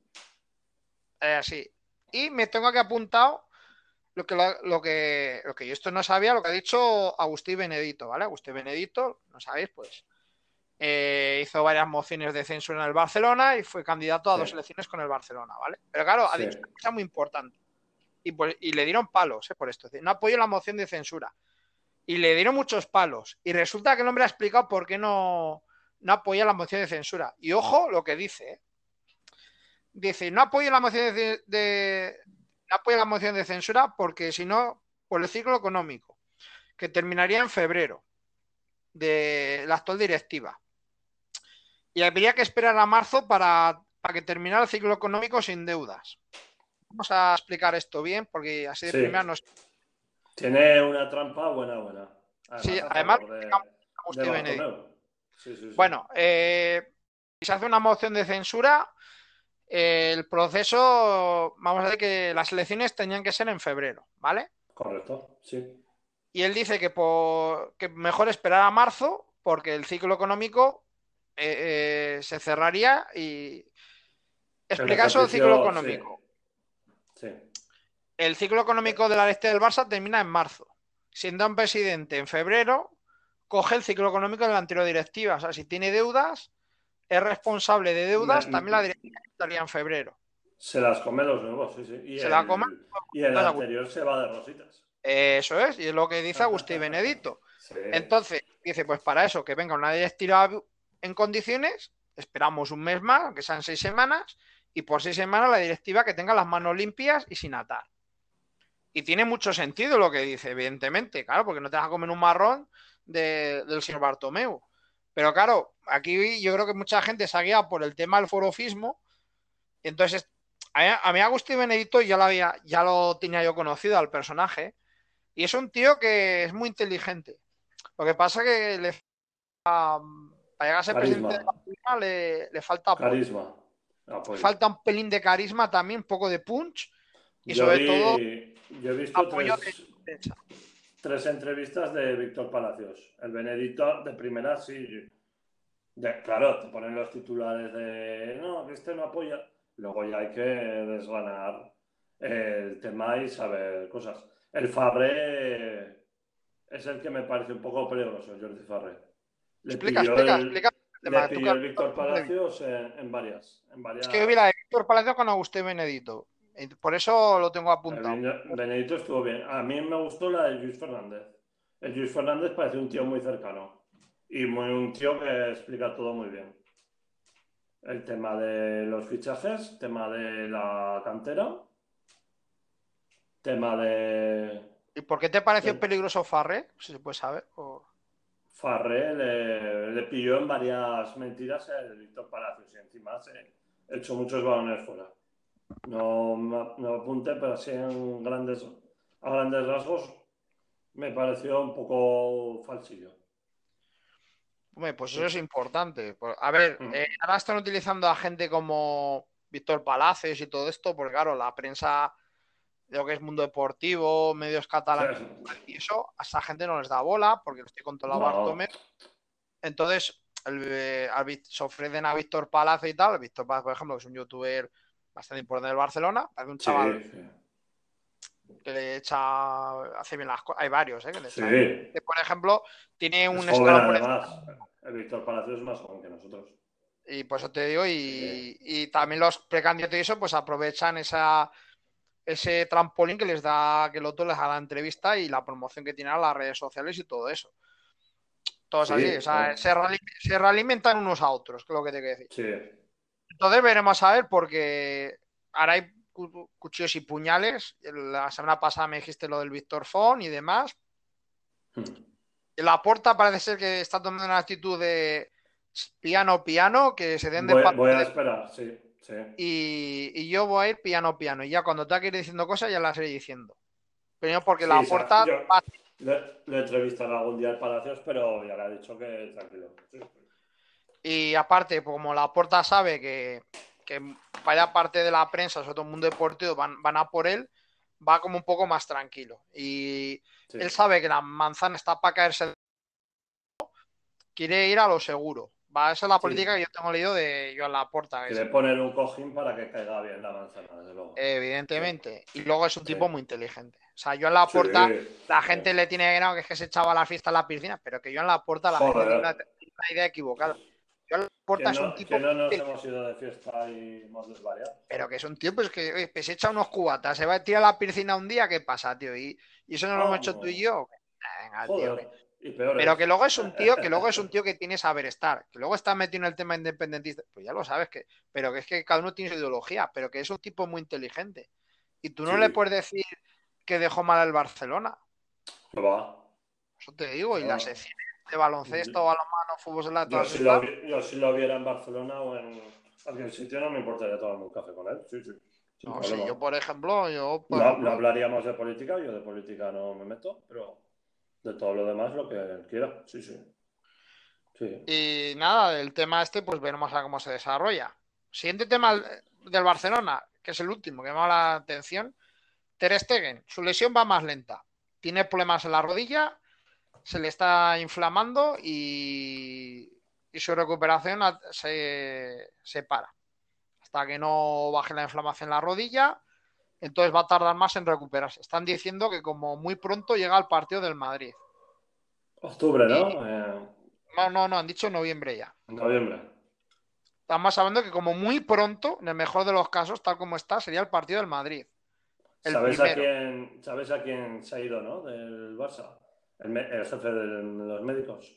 así. Y me tengo que apuntado lo que, lo, que, lo que yo esto no sabía, lo que ha dicho Agustín Benedito, ¿vale? Agustín Benedito, no sabéis, pues eh, hizo varias mociones de censura en el Barcelona y fue candidato a dos elecciones con el Barcelona, ¿vale? Pero claro, ha dicho una cosa muy importante. Y, pues, y le dieron palos ¿eh? por esto. No apoyo la moción de censura. Y le dieron muchos palos. Y resulta que el hombre ha explicado por qué no, no apoya la moción de censura. Y ojo lo que dice, ¿eh? dice, no apoyo la moción de, la moción de censura porque si no, por el ciclo económico, que terminaría en febrero de la actual directiva. Y habría que esperar a marzo para, que terminara el ciclo económico sin deudas. Vamos a explicar esto bien, porque así de primera nos. Tiene una trampa buena, buena. sí, además, bueno, eh, si se hace una moción de censura, el proceso, vamos a decir que las elecciones tenían que ser en febrero, ¿vale? Correcto, sí. Y él dice que, por, mejor esperar a marzo porque el ciclo económico eh, eh, se cerraría y... Explica eso del ciclo económico. Sí. El ciclo económico de la ley del Barça termina en marzo. Siendo un presidente en febrero, coge el ciclo económico de la anterior directiva. O sea, si tiene deudas, es responsable de deudas, también la directiva estaría en febrero. Se las come los nuevos, sí, sí. Y se el, la come. Y el anterior se va de rositas. Eso es, y es lo que dice Agustín Benedito. Entonces, dice, pues para eso, que venga una directiva en condiciones, esperamos un mes más, aunque sean seis semanas, y por seis semanas la directiva que tenga las manos limpias y sin atar. Y tiene mucho sentido lo que dice, evidentemente, claro, porque no te vas a comer un marrón del señor Bartomeu. Pero claro, aquí yo creo que mucha gente se ha guiado por el tema del forofismo. Entonces, a mí, Agustín Benedito ya lo, había, ya lo tenía yo conocido al personaje. Y es un tío que es muy inteligente. Lo que pasa que le para llegar a ser presidente de la firma le, falta carisma. Falta un pelín de carisma también, un poco de punch. Y sobre todo. Yo he visto tres, entrevistas de Víctor Palacios. El Benedito de primera sí. claro, te ponen los titulares de no, que este no apoya. Luego ya hay que desganar el tema y saber cosas. El Fabre es el que me parece un poco peligroso, Jordi Farré. Le explica, explica, explica. Le pilló el Víctor Palacios en, varias, en, varias, Es que yo vi la de Víctor Palacios con Agustín Benedito. Por eso lo tengo apuntado. Benedito estuvo bien. A mí me gustó la de Luis Fernández. El Luis Fernández parece un tío muy cercano. Y muy, un tío que explica todo muy bien. El tema de los fichajes, tema de la cantera, tema de ¿Y por qué te pareció peligroso Farre? Si se puede saber. Farre le, pilló en varias mentiras el Víctor Palacios y encima se echó muchos balones fuera. No, me apunté, pero así en grandes, a grandes rasgos me pareció un poco falsillo. Hombre, pues eso es importante. A ver, mm. eh, ahora están utilizando a gente como Víctor Palacios y todo esto, porque claro, la prensa de lo que es mundo deportivo, medios catalanes y eso, a esa gente no les da bola porque lo estoy controlando no. Entonces, el, eh, se ofrecen a Víctor Palacio y tal. Víctor Palacio, por ejemplo, que es un youtuber bastante importante del Barcelona, es un chaval que le echa, hace bien las cosas. Hay varios, ¿eh? Que por ejemplo, tiene un escalón El Víctor Palacio es más joven que nosotros. Y por eso te digo, y, y también los precandidatos y eso, pues aprovechan esa ese trampolín que les da, que el otro les da la entrevista y la promoción que tiene a las redes sociales y todo eso. Todos así, o sea, se, realimentan unos a otros, que es lo que te quiero decir. Entonces veremos a ver, porque ahora hay cuchillos y puñales. La semana pasada me dijiste lo del Víctor Fon y demás. Hmm. La puerta parece ser que está tomando una actitud de piano, piano, que se den de Voy, voy a esperar, sí. Y, yo voy a ir piano piano. Y ya cuando te ir diciendo cosas, ya las iré diciendo. Primero porque la puerta. le, he entrevistado algún día al Palacios, pero ya le ha dicho que tranquilo. Y aparte, como la puerta sabe que, vaya parte de la prensa, sobre todo el mundo deportivo, van, van a por él, va como un poco más tranquilo. Y él sabe que la manzana está para caerse. Quiere ir a lo seguro. Va, esa es la política que yo tengo leído de Joan Laporta. Quiere poner un cojín para que caiga bien la manzana, desde luego. Evidentemente. Y luego es un tipo muy inteligente. O sea, Joan Laporta, la gente le tiene ganado que es que se echaba la fiesta en la piscina, pero que Joan Laporta, la gente tiene una, idea equivocada. Joan Laporta es un tipo. Que no nos hemos ido de fiesta y hemos desvariado. Pero que es un tío pues, que se echa unos cubatas, se va a tirar a la piscina un día, ¿qué pasa, tío? Y, eso no lo hemos hecho tú y yo. Venga, tío. Pero que luego es un tío, que luego es un tío que tiene saber estar, que luego está metido en el tema independentista, pues ya lo sabes que, pero que es que cada uno tiene su ideología, pero que es un tipo muy inteligente. Y tú no le puedes decir que dejó mal al Barcelona. No va. Eso te digo, y las secciones de baloncesto, balonmano, fútbol de la yo si, lo, yo si lo viera en Barcelona o en cualquier sitio no me importaría tomarme un café con él. Sí, sí. No, si yo, por ejemplo, yo. no hablaríamos de política, yo de política no me meto, pero de todo lo demás lo que quiera, sí, sí. Y nada, el tema este, pues veremos a cómo se desarrolla. Siguiente tema del Barcelona, que es el último que me llama la atención. Ter Stegen, su lesión va más lenta. Tiene problemas en la rodilla, se le está inflamando y, y su recuperación se, se para. Hasta que no baje la inflamación en la rodilla, entonces va a tardar más en recuperarse. Están diciendo que como muy pronto llega al partido del Madrid. Octubre, ¿no? Eh, no, no, no, han dicho noviembre ya. Noviembre. Estamos hablando que como muy pronto, en el mejor de los casos, tal como está, sería el partido del Madrid. El ¿Sabes a, quién, ¿Sabes a quién se ha ido, no? Del Barça. El, el jefe de los médicos.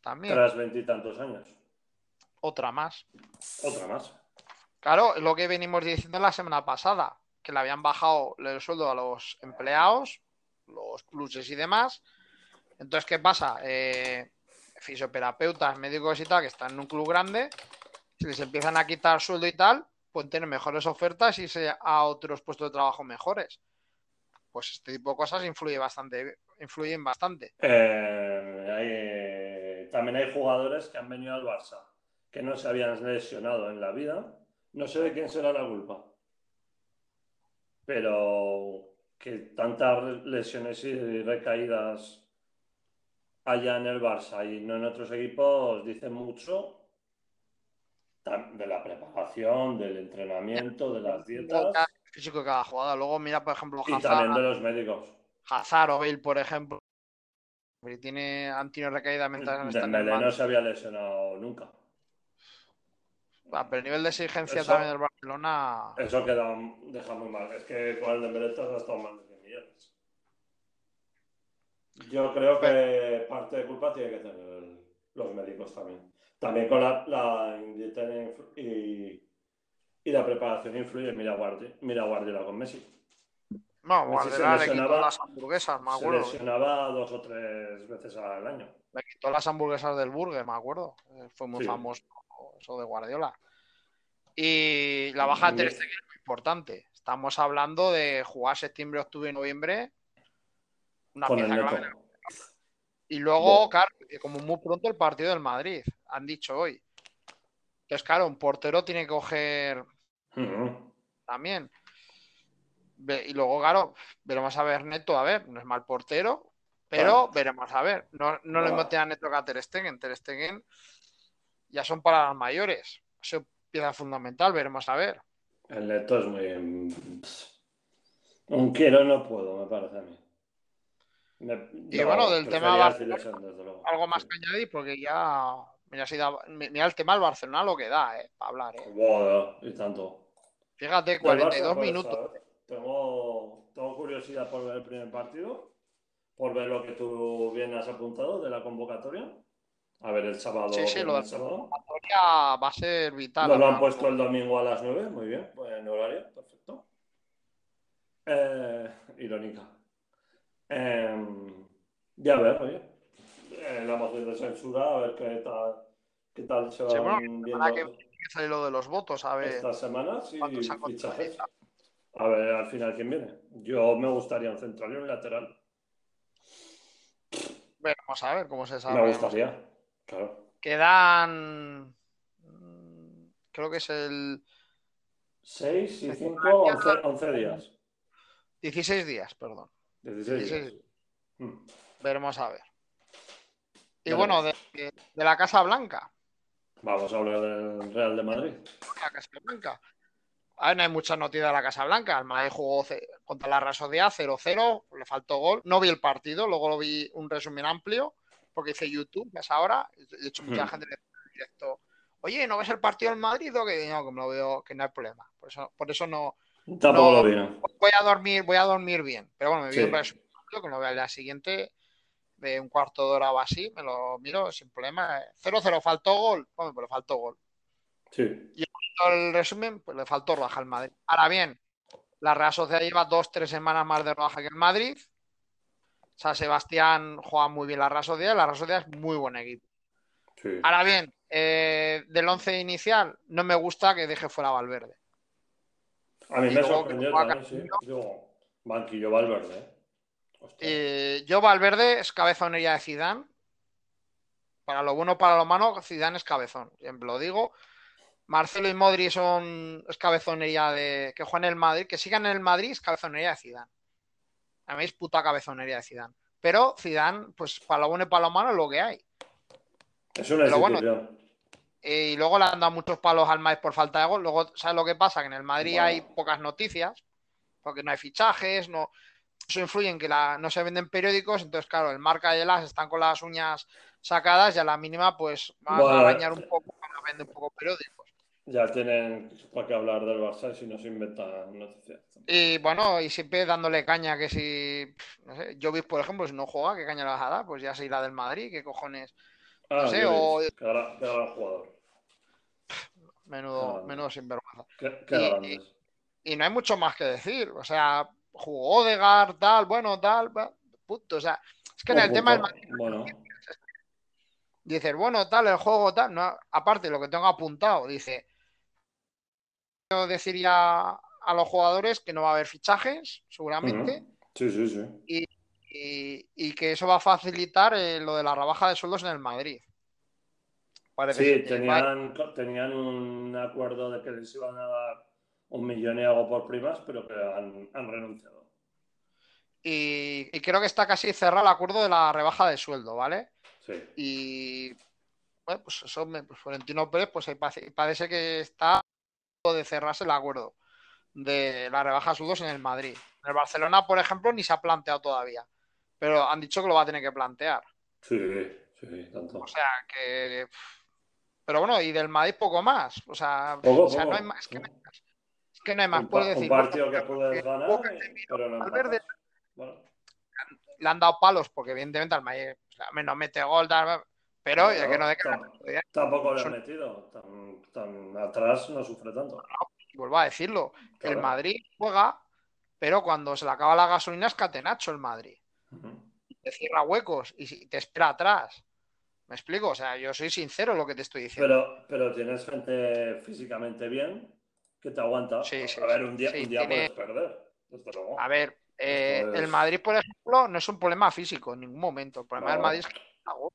También. Tras veintitantos años. Otra más. Otra más. Claro, lo que venimos diciendo la semana pasada, que le habían bajado el sueldo a los empleados, los pluses y demás. Entonces, ¿qué pasa? Eh, fisioterapeutas, médicos y tal, que están en un club grande, si les empiezan a quitar sueldo y tal, pueden tener mejores ofertas y irse a otros puestos de trabajo mejores. Pues este tipo de cosas influye bastante, influyen bastante. Eh, hay- también hay jugadores que han venido al Barça que no se habían lesionado en la vida. No sé de quién será la culpa. Pero que tantas lesiones y recaídas haya en el Barça y no en otros equipos dice mucho de la preparación, del entrenamiento, de las dietas Cada físico de cada jugador. Luego mira, por ejemplo, y también de Hazard, los médicos. Hazard o Bale, por ejemplo, tiene, han tenido recaída mientras han estado en el Dembélé no se había lesionado nunca. Ah, Pero el nivel de exigencia Eso- también del Barcelona. Eso queda, deja muy mal. Es que con el Dembélé te has gastado más de 100 millones. Yo creo que parte de culpa tiene que tener los médicos también. También con la, la y, y la preparación influye. Mira Guardiola, mira Guardiola con Messi. No, se Guardiola le quitó las hamburguesas, me Se acuerdo. lesionaba dos o tres veces al año. Le quitó las hamburguesas del burger, me acuerdo. Eh, Fue muy Sí. famoso eso de Guardiola. Y la baja de Ter Stegen es muy importante. Estamos hablando de jugar septiembre, octubre y noviembre. Una Con pieza clave. Y luego, claro, como muy pronto el partido del Madrid, han dicho hoy. Entonces, claro, un portero tiene que coger también. Y luego, claro, veremos a ver Neto, a ver, no es mal portero, pero Claro. veremos a ver. No, no le Claro. a Neto que a Ter Stegen. Ter Stegen ya son para las mayores. Eso es pieza fundamental, veremos a ver. El neto es muy. Un quiero no puedo, me parece a mí. Me- Y bueno, del tema Barcelona. Algo más Sí. que añadir, porque ya. Mira, si da- mira el tema del Barcelona lo que da, eh, para hablar, eh. Buah, y tanto. Fíjate, Del 42 Barça, pues, minutos. ver, Tengo, tengo curiosidad por ver el primer partido, por ver lo que tú bien has apuntado de la convocatoria. A ver el sábado. Sí, sí, lo el va a ser vital. Nos lo han puesto el domingo a las 9, muy bien, pues en horario, perfecto. Eh, irónica. Eh, ya a ver, oye, eh, la moción de censura, a ver qué tal, qué tal se Sí, van bueno, viendo que lo de los votos, a ver. estas semanas y cuántos han fichajes. A ver al final quién viene. Yo me gustaría un central y un lateral. Veremos a ver cómo se sabe. Me gustaría, claro. Quedan. mm, Creo que es el 6 y Se 5, jugaría- 11, 11 días. 16 días, perdón. 16 16. días. Mm. Veremos a ver. Y Veremos. bueno, de, de la Casa Blanca. Vamos a hablar del Real de Madrid. La Casa Blanca. A ver, no hay muchas noticias de la Casa Blanca. El Madrid jugó contra la Real Sociedad 0-0, le faltó gol. No vi el partido, luego lo vi un resumen amplio, porque hice YouTube, ves ahora. De hecho, mucha Hmm. gente dice en directo, oye, ¿no ves el partido del Madrid? O que no, que me lo veo, que no hay problema. Por eso, por eso no, Tampoco No. lo vi. ¿no? voy a dormir, voy a dormir bien. Pero bueno, me vi Sí. un resumen que lo veo al día siguiente, de un cuarto de hora o así, me lo miro sin problema. 0-0, faltó gol. Hombre, pues le faltó gol. Sí. el resumen, pues le faltó roja al Madrid. Ahora bien, la Real Sociedad lleva dos, tres semanas más de roja que el Madrid. San Sebastián juega muy bien la Real Sociedad y la Real Sociedad es muy buen equipo. sí. Ahora bien, eh, del once inicial, no me gusta que deje fuera a Valverde. A mí y me sorprendió también, sí. Digo, banquillo Valverde. Eh, yo Valverde es cabezonería de Zidane. Para lo bueno, para lo malo, Zidane es cabezón. Siempre lo digo. Marcelo y Modri son es cabezonería de que juegan en el Madrid, que sigan en el Madrid es cabezonería de Zidane. A mí es puta cabezonería de Zidane. Pero Zidane, pues para lo bueno y para lo malo es lo que hay. es una pero bueno. Eh, y luego le han dado muchos palos al Madrid por falta de gol. Luego, ¿sabes lo que pasa? Que en el Madrid Bueno. hay pocas noticias, porque no hay fichajes, no. Eso influye en que la, no se venden periódicos, entonces, claro, el marca y el as están con las uñas sacadas y a la mínima, pues van Bueno. a bañar un poco para vender un poco periódicos. Ya tienen para qué hablar del Barça si no se inventan noticias. Y bueno, y siempre dándole caña que si, no sé, Jovic, por ejemplo, si no juega, ¿qué caña le vas a dar? Pues ya se irá del Madrid, ¿qué cojones? Ah, No sé, Jovic, o- gran jugador. Menudo, Ah. menudo sinvergüenza. Qué, qué Y- no hay mucho más que decir. O sea, jugó Odegaard, tal, bueno, tal, punto. O sea, es que en el tema del. Madrid Bueno, dices, bueno, tal, el juego, tal. No, aparte, lo que tengo apuntado, dice, yo deciría a los jugadores que no va a haber fichajes, seguramente, sí, sí, sí. y, y que eso va a facilitar eh, lo de la rebaja de sueldos en el Madrid. Parece Sí, tenían, tenían un acuerdo de que les iban a dar un millón y algo por primas, pero que han, han renunciado. y, y creo que está casi cerrado el acuerdo de la rebaja de sueldo, ¿vale? Sí. Y bueno, pues eso, me- pues Florentino Pérez, pues ahí parece, parece que está a de cerrarse el acuerdo de la rebaja de sueldos en el Madrid. En el Barcelona, por ejemplo, ni se ha planteado todavía, pero han dicho que lo va a tener que plantear. Sí, sí, tanto. O sea que. Pero bueno, y del Madrid poco más. O sea, Poco, o sea, no hay más, es que no hay más. Es que no hay más. Un, Puedo pa- un decir, partido bueno, que puedes ganar, y- pero no Valverde- empatas. Bueno, le han dado palos porque, evidentemente, al Madrid o sea, no mete gol, tal, pero ya que no de tam- tampoco le han Son- metido. Tan, tan atrás no sufre tanto. vuelvo a decirlo. El. Madrid juega, pero cuando se le acaba la gasolina es catenacho el Madrid. Te cierra huecos y te espera atrás. ¿Me explico? O sea, yo soy sincero en lo que te estoy diciendo. Pero, pero tienes gente físicamente bien que te aguanta. Sí, sí, a ver, un día, Sí, un día tiene- puedes perder, desde luego. A ver, eh, es- el Madrid, por ejemplo, no es un problema físico en ningún momento. El problema del No. Madrid es que no.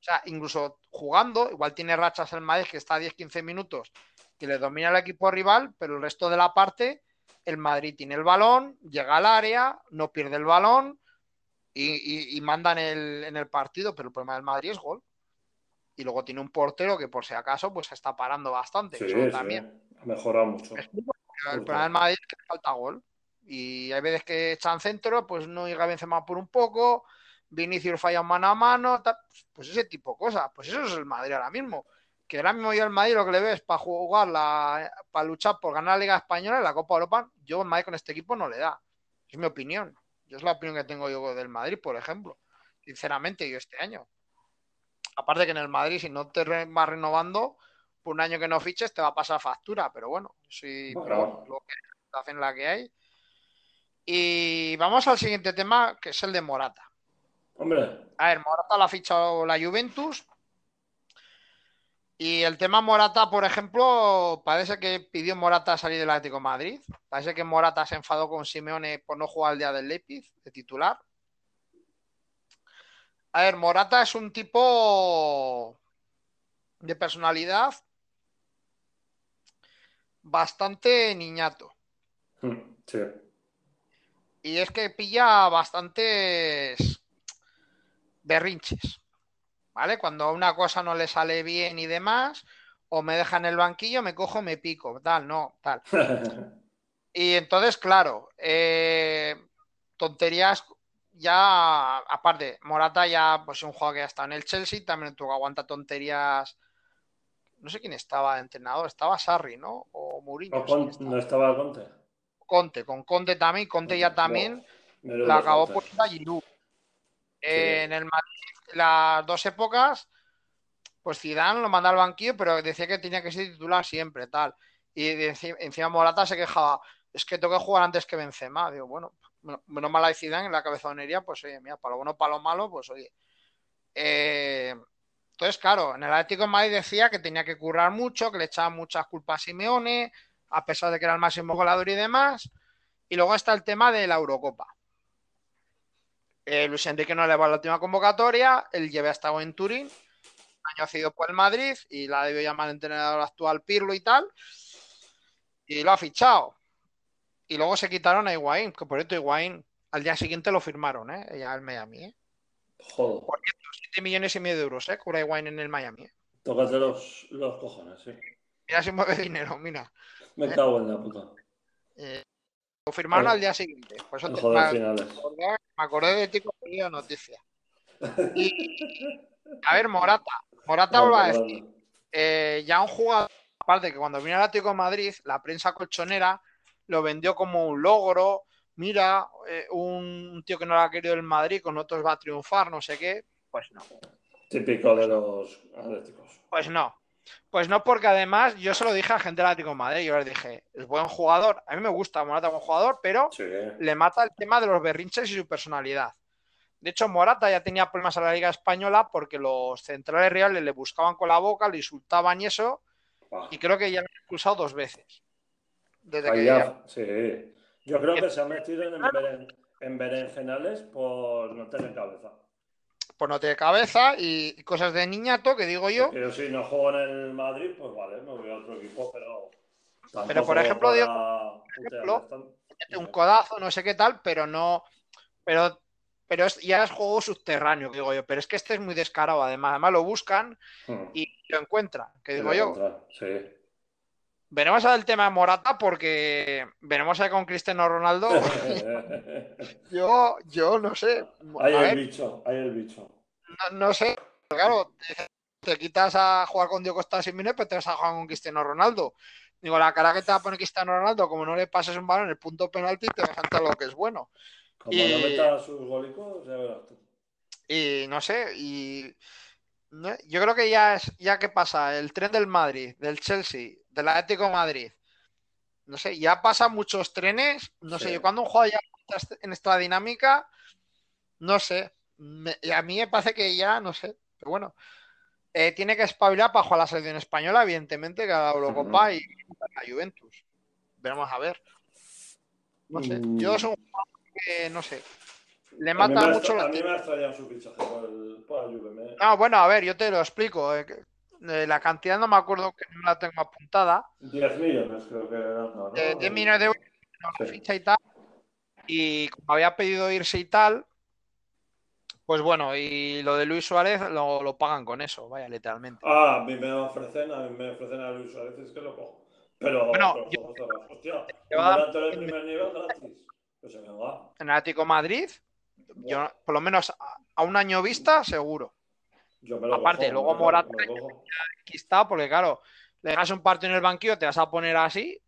O sea, incluso jugando, igual tiene rachas el Madrid que está a 10-15 minutos que le domina el equipo rival, pero el resto de la parte, el Madrid tiene el balón, llega al área, no pierde el balón y, y- y manda en el, en el partido, pero el problema del Madrid es gol. Y luego tiene un portero que por si acaso pues se está parando bastante. Sí, eso sí, también. ha mejorado mucho. El problema del Madrid es que le falta gol. Y hay veces que echan centro, pues no llega Benzema por un poco, Vinicius falla mano a mano, tal. pues ese tipo de cosas. Pues eso es el Madrid ahora mismo. Que ahora mismo yo el Madrid lo que le veo es para jugar, la, para luchar por ganar la Liga Española y la Copa Europa. Yo el Madrid con este equipo no le da. Es mi opinión. Yo es la opinión que tengo yo del Madrid, por ejemplo. Sinceramente, yo este año. Aparte que en el Madrid, si no te vas renovando, por un año que no fiches, te va a pasar factura. Pero bueno, sí, Bueno. pero bueno, lo que hacen la que hay. Y vamos al siguiente tema, que es el de Morata. Hombre, A ver, Morata la ha fichado la Juventus. Y el tema Morata, por ejemplo, parece que pidió Morata salir del Atlético de Madrid. Parece que Morata se enfadó con Simeone por no jugar el día del Leipzig de titular. A ver, Morata es un tipo de personalidad bastante niñato. mm, sí. Y es que pilla bastantes berrinches. ¿Vale? Cuando una cosa no le sale bien y demás, o me deja en el banquillo, me cojo, me pico, tal, no, tal. Y entonces, claro, eh, tonterías ya, aparte, Morata ya, pues es un jugador que ya está en el Chelsea, también tuvo que aguantar tonterías. No sé quién estaba de entrenador, estaba Sarri, ¿no? O Mourinho. ¿No, con- estaba. no estaba Conte? Conte, con Conte también, Conte ya también la acabó a Giroud. Sí. En el las dos épocas, pues Zidane lo mandaba al banquillo, pero decía que tenía que ser titular siempre, tal. Y de enci- encima Morata se quejaba, es que tengo que jugar antes que Benzema. Digo, bueno, menos menos mal hay Zidane en la cabezonería, pues oye, mira, para lo bueno, para lo malo, pues oye. Eh, entonces, claro, en el Atlético de Madrid decía que tenía que currar mucho, que le echaban muchas culpas a Simeone, a pesar de que era el máximo goleador y demás. Y luego está el tema de la Eurocopa. Eh, Luis Enrique no le va a la última convocatoria, él lleva estado en Turín, año cedido por el Madrid y la debió llamar el entrenador actual Pirlo y tal, y lo ha fichado. Y luego se quitaron a Higuaín, que por cierto Higuaín al día siguiente lo firmaron, ¿eh? Ya el Miami, ¿eh? Joder, 7 millones y medio de euros, ¿eh? Cobra Higuaín en el Miami, ¿eh? tócate los, los cojones, sí. Mira si mueve dinero, mira. Me cago en la puta. Eh, lo firmaron Joder. al día siguiente. Por eso te- Joder, me, acordé, me acordé de ti cuando leí la noticia. Y, a ver, Morata. Morata No, vuelvo a decir, eh, ya un jugador, Aparte que cuando vino al Atlético de Madrid, la prensa colchonera lo vendió como un logro. Mira, eh, un tío que no lo ha querido el Madrid, con otros va a triunfar, no sé qué. Pues no. Típico de los atléticos. Pues no. Pues no, porque además yo se lo dije a gente del Atlético de Madrid. Yo les dije, es buen jugador. A mí me gusta Morata como jugador, pero Sí. le mata el tema de los berrinches y su personalidad. De hecho, Morata ya tenía problemas en la Liga Española porque los centrales reales le buscaban con la boca, le insultaban y eso, Ah, y creo que ya lo han expulsado dos veces. Desde que ya- sí. Yo creo que se ha metido en, beren- en berenjenales por no tener cabeza. No tiene cabeza y cosas de niñato que digo yo. Yo si no juego en el Madrid, pues vale, me voy a otro equipo, pero... Pero, por ejemplo, digo, un codazo, no sé qué tal, pero no. Pero, pero es, ya es juego subterráneo, que digo yo. Pero es que este es muy descarado, además. Además lo buscan Hmm. y lo encuentran, que digo yo. Sí. Veremos a ver el tema de Morata porque veremos a con Cristiano Ronaldo. Yo, yo no sé. A Hay el ver, bicho, hay el bicho. no, no sé. Claro, te, te quitas a jugar con Diego Costa Simeone, pero te vas a jugar con Cristiano Ronaldo. Digo, la cara que te va a poner Cristiano Ronaldo, como no le pases un balón en el punto penalti, te vas a entrar lo que es bueno. Como Y- no meta sus golicos, ya verás tú. Y no sé, y yo creo que ya es, ya que pasa, el tren del Madrid, del Chelsea, del Atlético de Madrid, no sé, ya pasan muchos trenes, no sé, yo cuando un jugador ya está en esta dinámica, no sé, me- a mí me parece que ya, no sé, pero bueno, eh, tiene que espabilar para jugar la selección española, evidentemente, que a la Eurocopa y la Juventus. Veremos a ver. No sé, yo Mm. soy un jugador que, no sé, le mata ha mucho extra- la a mí me ha extrañado su fichaje por, el, por la Juve. me- No, bueno, a ver, yo te lo explico. Eh, eh, la cantidad no me acuerdo que no la tengo apuntada. 10 millones creo que era. ¿no? De 10 millones de euros no, la Sí. ficha y tal. Y como había pedido irse y tal, pues bueno, y lo de Luis Suárez lo, lo pagan con eso, vaya, literalmente. Ah, a mí me ofrecen, a mí me ofrecen a Luis Suárez, es que lo cojo. Pero, Bueno, pero, yo- hostia, primer nivel gratis. Pues se me va. En Atlético Madrid, yo por lo menos a, a un año vista, seguro. Yo me lo Aparte, cojo, luego me Morata-. Aquí está, porque claro, le dejas un partido en el banquillo, te vas a poner así.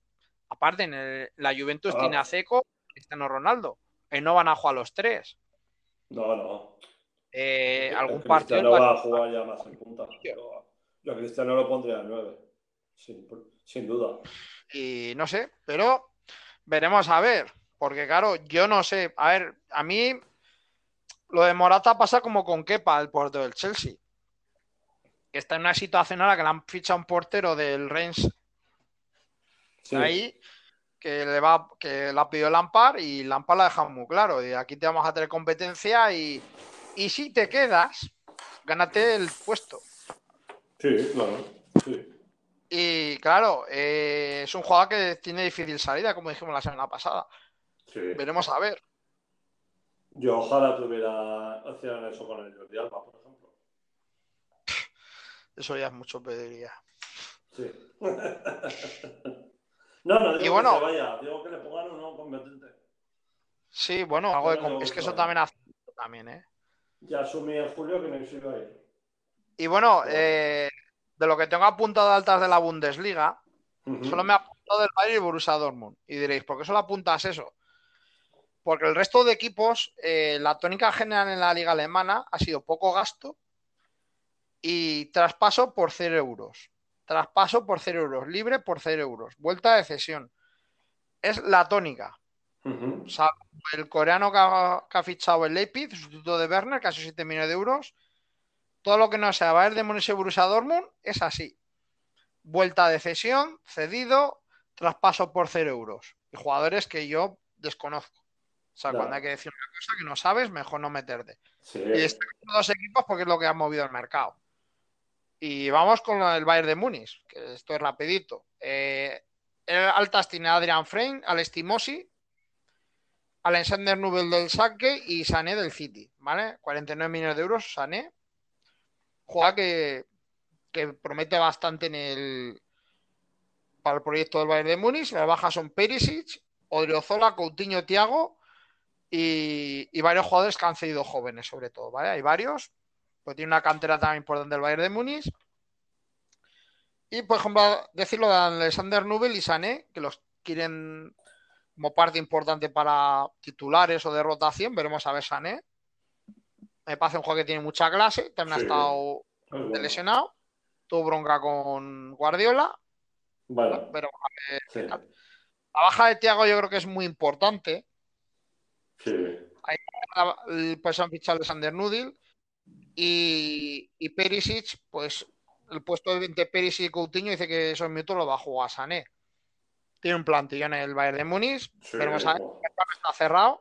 Aparte, en el- la Juventus Ah. tiene a Ceco, Cristiano Ronaldo. Y no van a jugar los tres. No, no. Eh, El algún partido. La- va a jugar ya más en punta. Yo, yo a Cristiano lo pondría a 9. Sin, sin duda. Y no sé, pero veremos a ver. Porque claro, yo no sé. A ver, a mí lo de Morata pasa como con Kepa, el portero del Chelsea. Que está en una situación ahora que le han fichado un portero del Reims Sí. ahí que le va que la pidió Lampard y Lampard la ha dejado muy claro. Y aquí te vamos a tener competencia y, y si te quedas, gánate el puesto. Sí, claro. Sí. Y claro, eh, es un jugador que tiene difícil salida, como dijimos la semana pasada. sí. Veremos a ver. Yo ojalá tuviera hicieran eso con el Jordi Alba, por. Eso ya es mucho pediría. Sí. no, no digo Y bueno- que se vaya, digo que le pongan uno competente. Sí, bueno, algo de es que eso también hace también, ¿eh? Ya asumí en julio que no se iba a ir. Y bueno, eh, de lo que tengo apuntado de altas de la Bundesliga. Solo me ha apuntado del Bayern y Borussia Dortmund. Y diréis, ¿por qué solo apuntas eso? Porque el resto de equipos, eh, la tónica general en la liga alemana ha sido poco gasto y traspaso por 0 euros. Traspaso por 0 euros. Libre por 0 euros. Vuelta de cesión. Es la tónica. Ujú. O sea, el coreano que ha, que ha fichado el Leipzig, sustituto de Werner, casi 7 millones de euros. Todo lo que no sea Bayern de Múnich y Borussia Dortmund es así. Vuelta de cesión, cedido, traspaso por 0 euros. Y jugadores que yo desconozco. O sea, cuando hay que decir una cosa que no sabes, mejor no meterte. Sí. Y están los dos equipos porque es lo que ha movido el mercado. Y vamos con del Bayern de Múnich, que esto es rapidito. Eh, el Altas tiene a Adrian Frein, al Estimosi, Alexander Nubel del Saque y Sané del City, ¿vale? 49 millones de euros, Sané. Juega que, que promete bastante en el para el proyecto del Bayern de Múnich. Las bajas son Perisic, Odriozola, Coutinho, Tiago y, y varios jugadores que han cedido jóvenes, sobre todo, ¿vale? Hay varios. Pues tiene una cantera tan importante del Bayern de Múnich. Y, por ejemplo, decirlo de Alexander Nubel y Sané, que los quieren como parte importante para titulares o de rotación. Veremos a ver Sané. Me parece un juego que tiene mucha clase. También ha estado lesionado. Tuvo bronca con Guardiola. Bueno, pero La baja de Thiago yo creo que es muy importante. Sí. pues han fichado Alexander Nudil y, y Perisic, pues el puesto de Perisic y Coutinho dice que esos minutos lo va a jugar Sané. Tiene un plantillón en el Bayern de Múnich. veremos a ver. Está cerrado.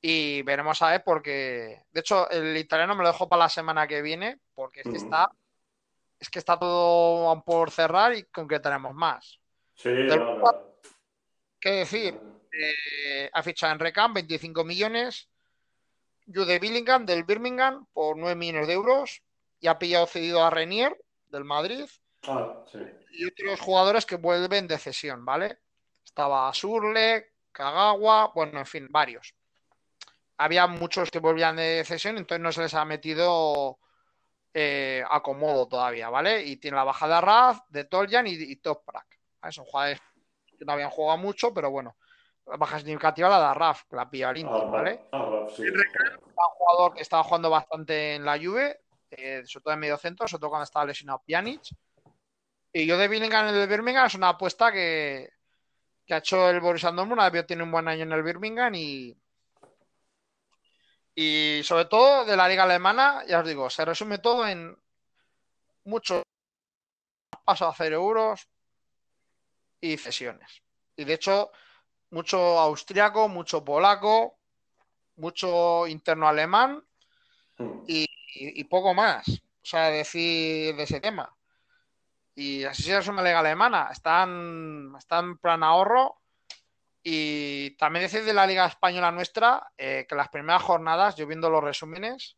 Y veremos a ver porque. De hecho, el italiano me lo dejo para la semana que viene. Porque es que está. Es que está todo por cerrar y concretaremos más. Sí, ¿Qué decir? Eh, ha fichado en Recam 25 millones. Jude Billingham del Birmingham por 9 millones de euros. Y ha pillado cedido a Renier del Madrid. Ah, y otros jugadores que vuelven de cesión, ¿vale? Estaba Surle, Kagawa, bueno, en fin, varios. Había muchos que volvían de cesión, entonces no se les ha metido eh, acomodo todavía, ¿vale? Y tiene la baja de Raz, de Toljan y, y Toprak. Son jugadores que no habían jugado mucho, pero bueno. La baja significativa la de Raf, que la pilla el ¿vale? un jugador que estaba jugando bastante en la Juve, eh, sobre todo en medio centro, sobre todo cuando estaba lesionado Pjanic. Y yo de Billingham en el Birmingham es una apuesta que, ha hecho el Boris Dortmund. Una tiene un buen año en el Birmingham y, y sobre todo de la liga alemana, ya os digo, se resume todo en muchos pasos a cero euros y cesiones. Y de hecho, mucho austriaco, mucho polaco, mucho interno alemán hmm. y poco más. O sea, decir de ese tema. Y así es una liga alemana. Están, están en plan ahorro. Y también decir de la liga española nuestra eh, que las primeras jornadas, yo viendo los resúmenes,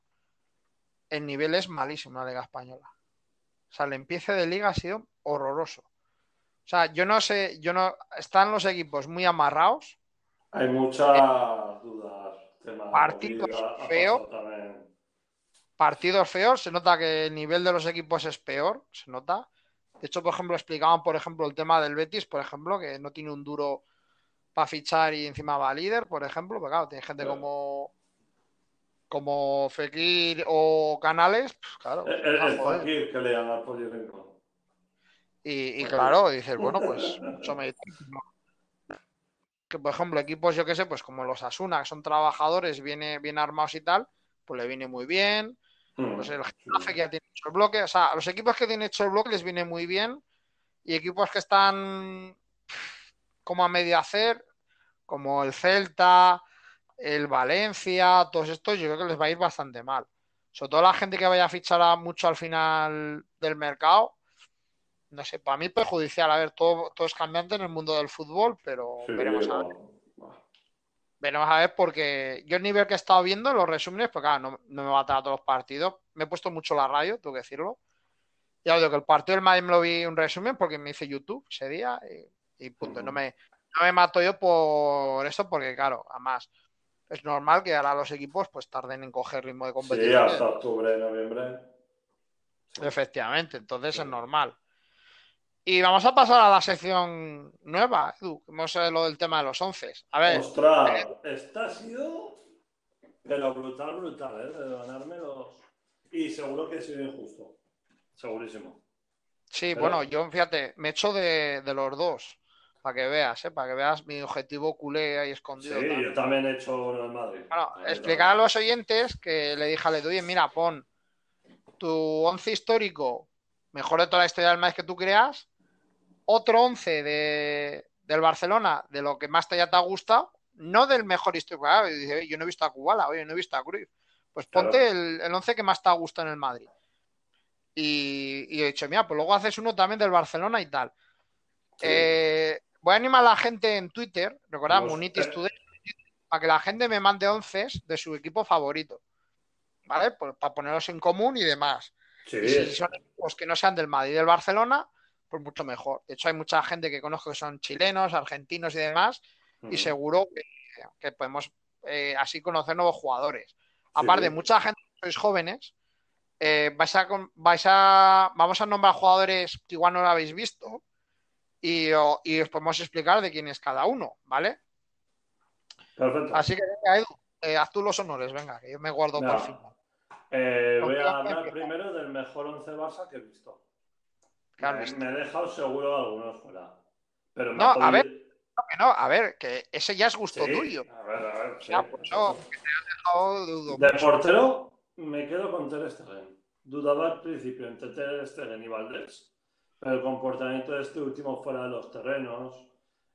el nivel es malísimo en la liga española. O sea, el empiece de liga ha sido horroroso. O sea, yo no sé, yo no. Están los equipos muy amarrados. Hay muchas dudas. partidos feos. Partidos feos. Se nota que el nivel de los equipos es peor. Se nota. De hecho, por ejemplo, explicaban, por ejemplo, el tema del Betis, por ejemplo, que no tiene un duro para fichar y encima va líder, por ejemplo, porque claro, tiene gente como como Fekir o Canales, pues, claro. El, Fekir que le llama y, y claro, dices, bueno, pues eso me que por ejemplo equipos yo que sé pues como los Asuna que son trabajadores viene bien armados y tal pues le viene muy bien. Pues el Getafe que ya tiene hecho el bloque, o sea, los equipos que tienen hecho el bloque les viene muy bien. Y equipos que están como a medio hacer, como el Celta, el Valencia, todos estos, yo creo que les va a ir bastante mal. Sobre todo la gente que vaya a fichar mucho al final del mercado, no sé, para mí es perjudicial. A ver, todo, todo es cambiante en el mundo del fútbol, pero veremos a ver veremos a ver porque yo el nivel que he estado viendo, los resúmenes, pues claro, no, me va a todos los partidos. Me he puesto mucho la radio, tengo que decirlo. Ya os digo que el partido del Madrid me lo vi un resumen porque me hice YouTube ese día y, punto. No me, no me mato yo por eso porque, claro, además es normal que ahora los equipos pues tarden en coger ritmo de competición. Sí, hasta octubre, noviembre. Efectivamente, entonces es normal. Y vamos a pasar a la sección nueva, Edu. Hemos lo del tema de los once. A ver. Ostras, esta ha sido. Pero brutal, brutal, ¿eh? De ganarme los. Y seguro que ha sido injusto. Segurísimo. Sí, bueno, yo fíjate, me echo de, los dos. Para que veas, ¿eh? Para que veas mi objetivo culé ahí escondido. Sí, yo también he hecho en Madrid. Bueno, explicar a los oyentes que le dije a Ledu, oye, mira, pon tu once histórico mejor de toda la historia del Madrid que tú creas otro 11 de, del Barcelona, de lo que más te haya te gustado, no del mejor histórico. yo no he visto a Kubala, oye, no he visto a Cruz. Pues ponte el, el 11 que más te ha gustado en el Madrid. Y, he dicho, mira, pues luego haces uno también del Barcelona y tal. Eh, voy a animar a la gente en Twitter, recordad, Munitis. Today, para que la gente me mande 11 de su equipo favorito. ¿Vale? Pues para ponerlos en común y demás. Y si son equipos que no sean del Madrid y del Barcelona, pues mucho mejor. De hecho, hay mucha gente que conozco que son chilenos, argentinos y demás, y seguro que, podemos eh, así conocer nuevos jugadores. Aparte, mucha gente que sois jóvenes, eh, vais a, con- vais a, vamos a nombrar jugadores que igual no lo habéis visto y, o- y os podemos explicar de quién es cada uno, ¿vale? Perfecto. Así que venga, Edu, eh, haz tú los honores, venga, que yo me guardo para el Venga. final. Voy a hablar primero del mejor 11 Barça que he visto. ¿Qué has Me- he dejado seguro algunos fuera. Pero me No, a ver. No, que no, a ver, que ese ya es gusto Sí, tuyo. A ver, a ver. sí, Ya, pues no, que te has dejado dudo De portero me quedo con Ter Stegen. Dudaba al principio entre Ter Stegen y Valdés, pero el comportamiento de este último fuera de los terrenos,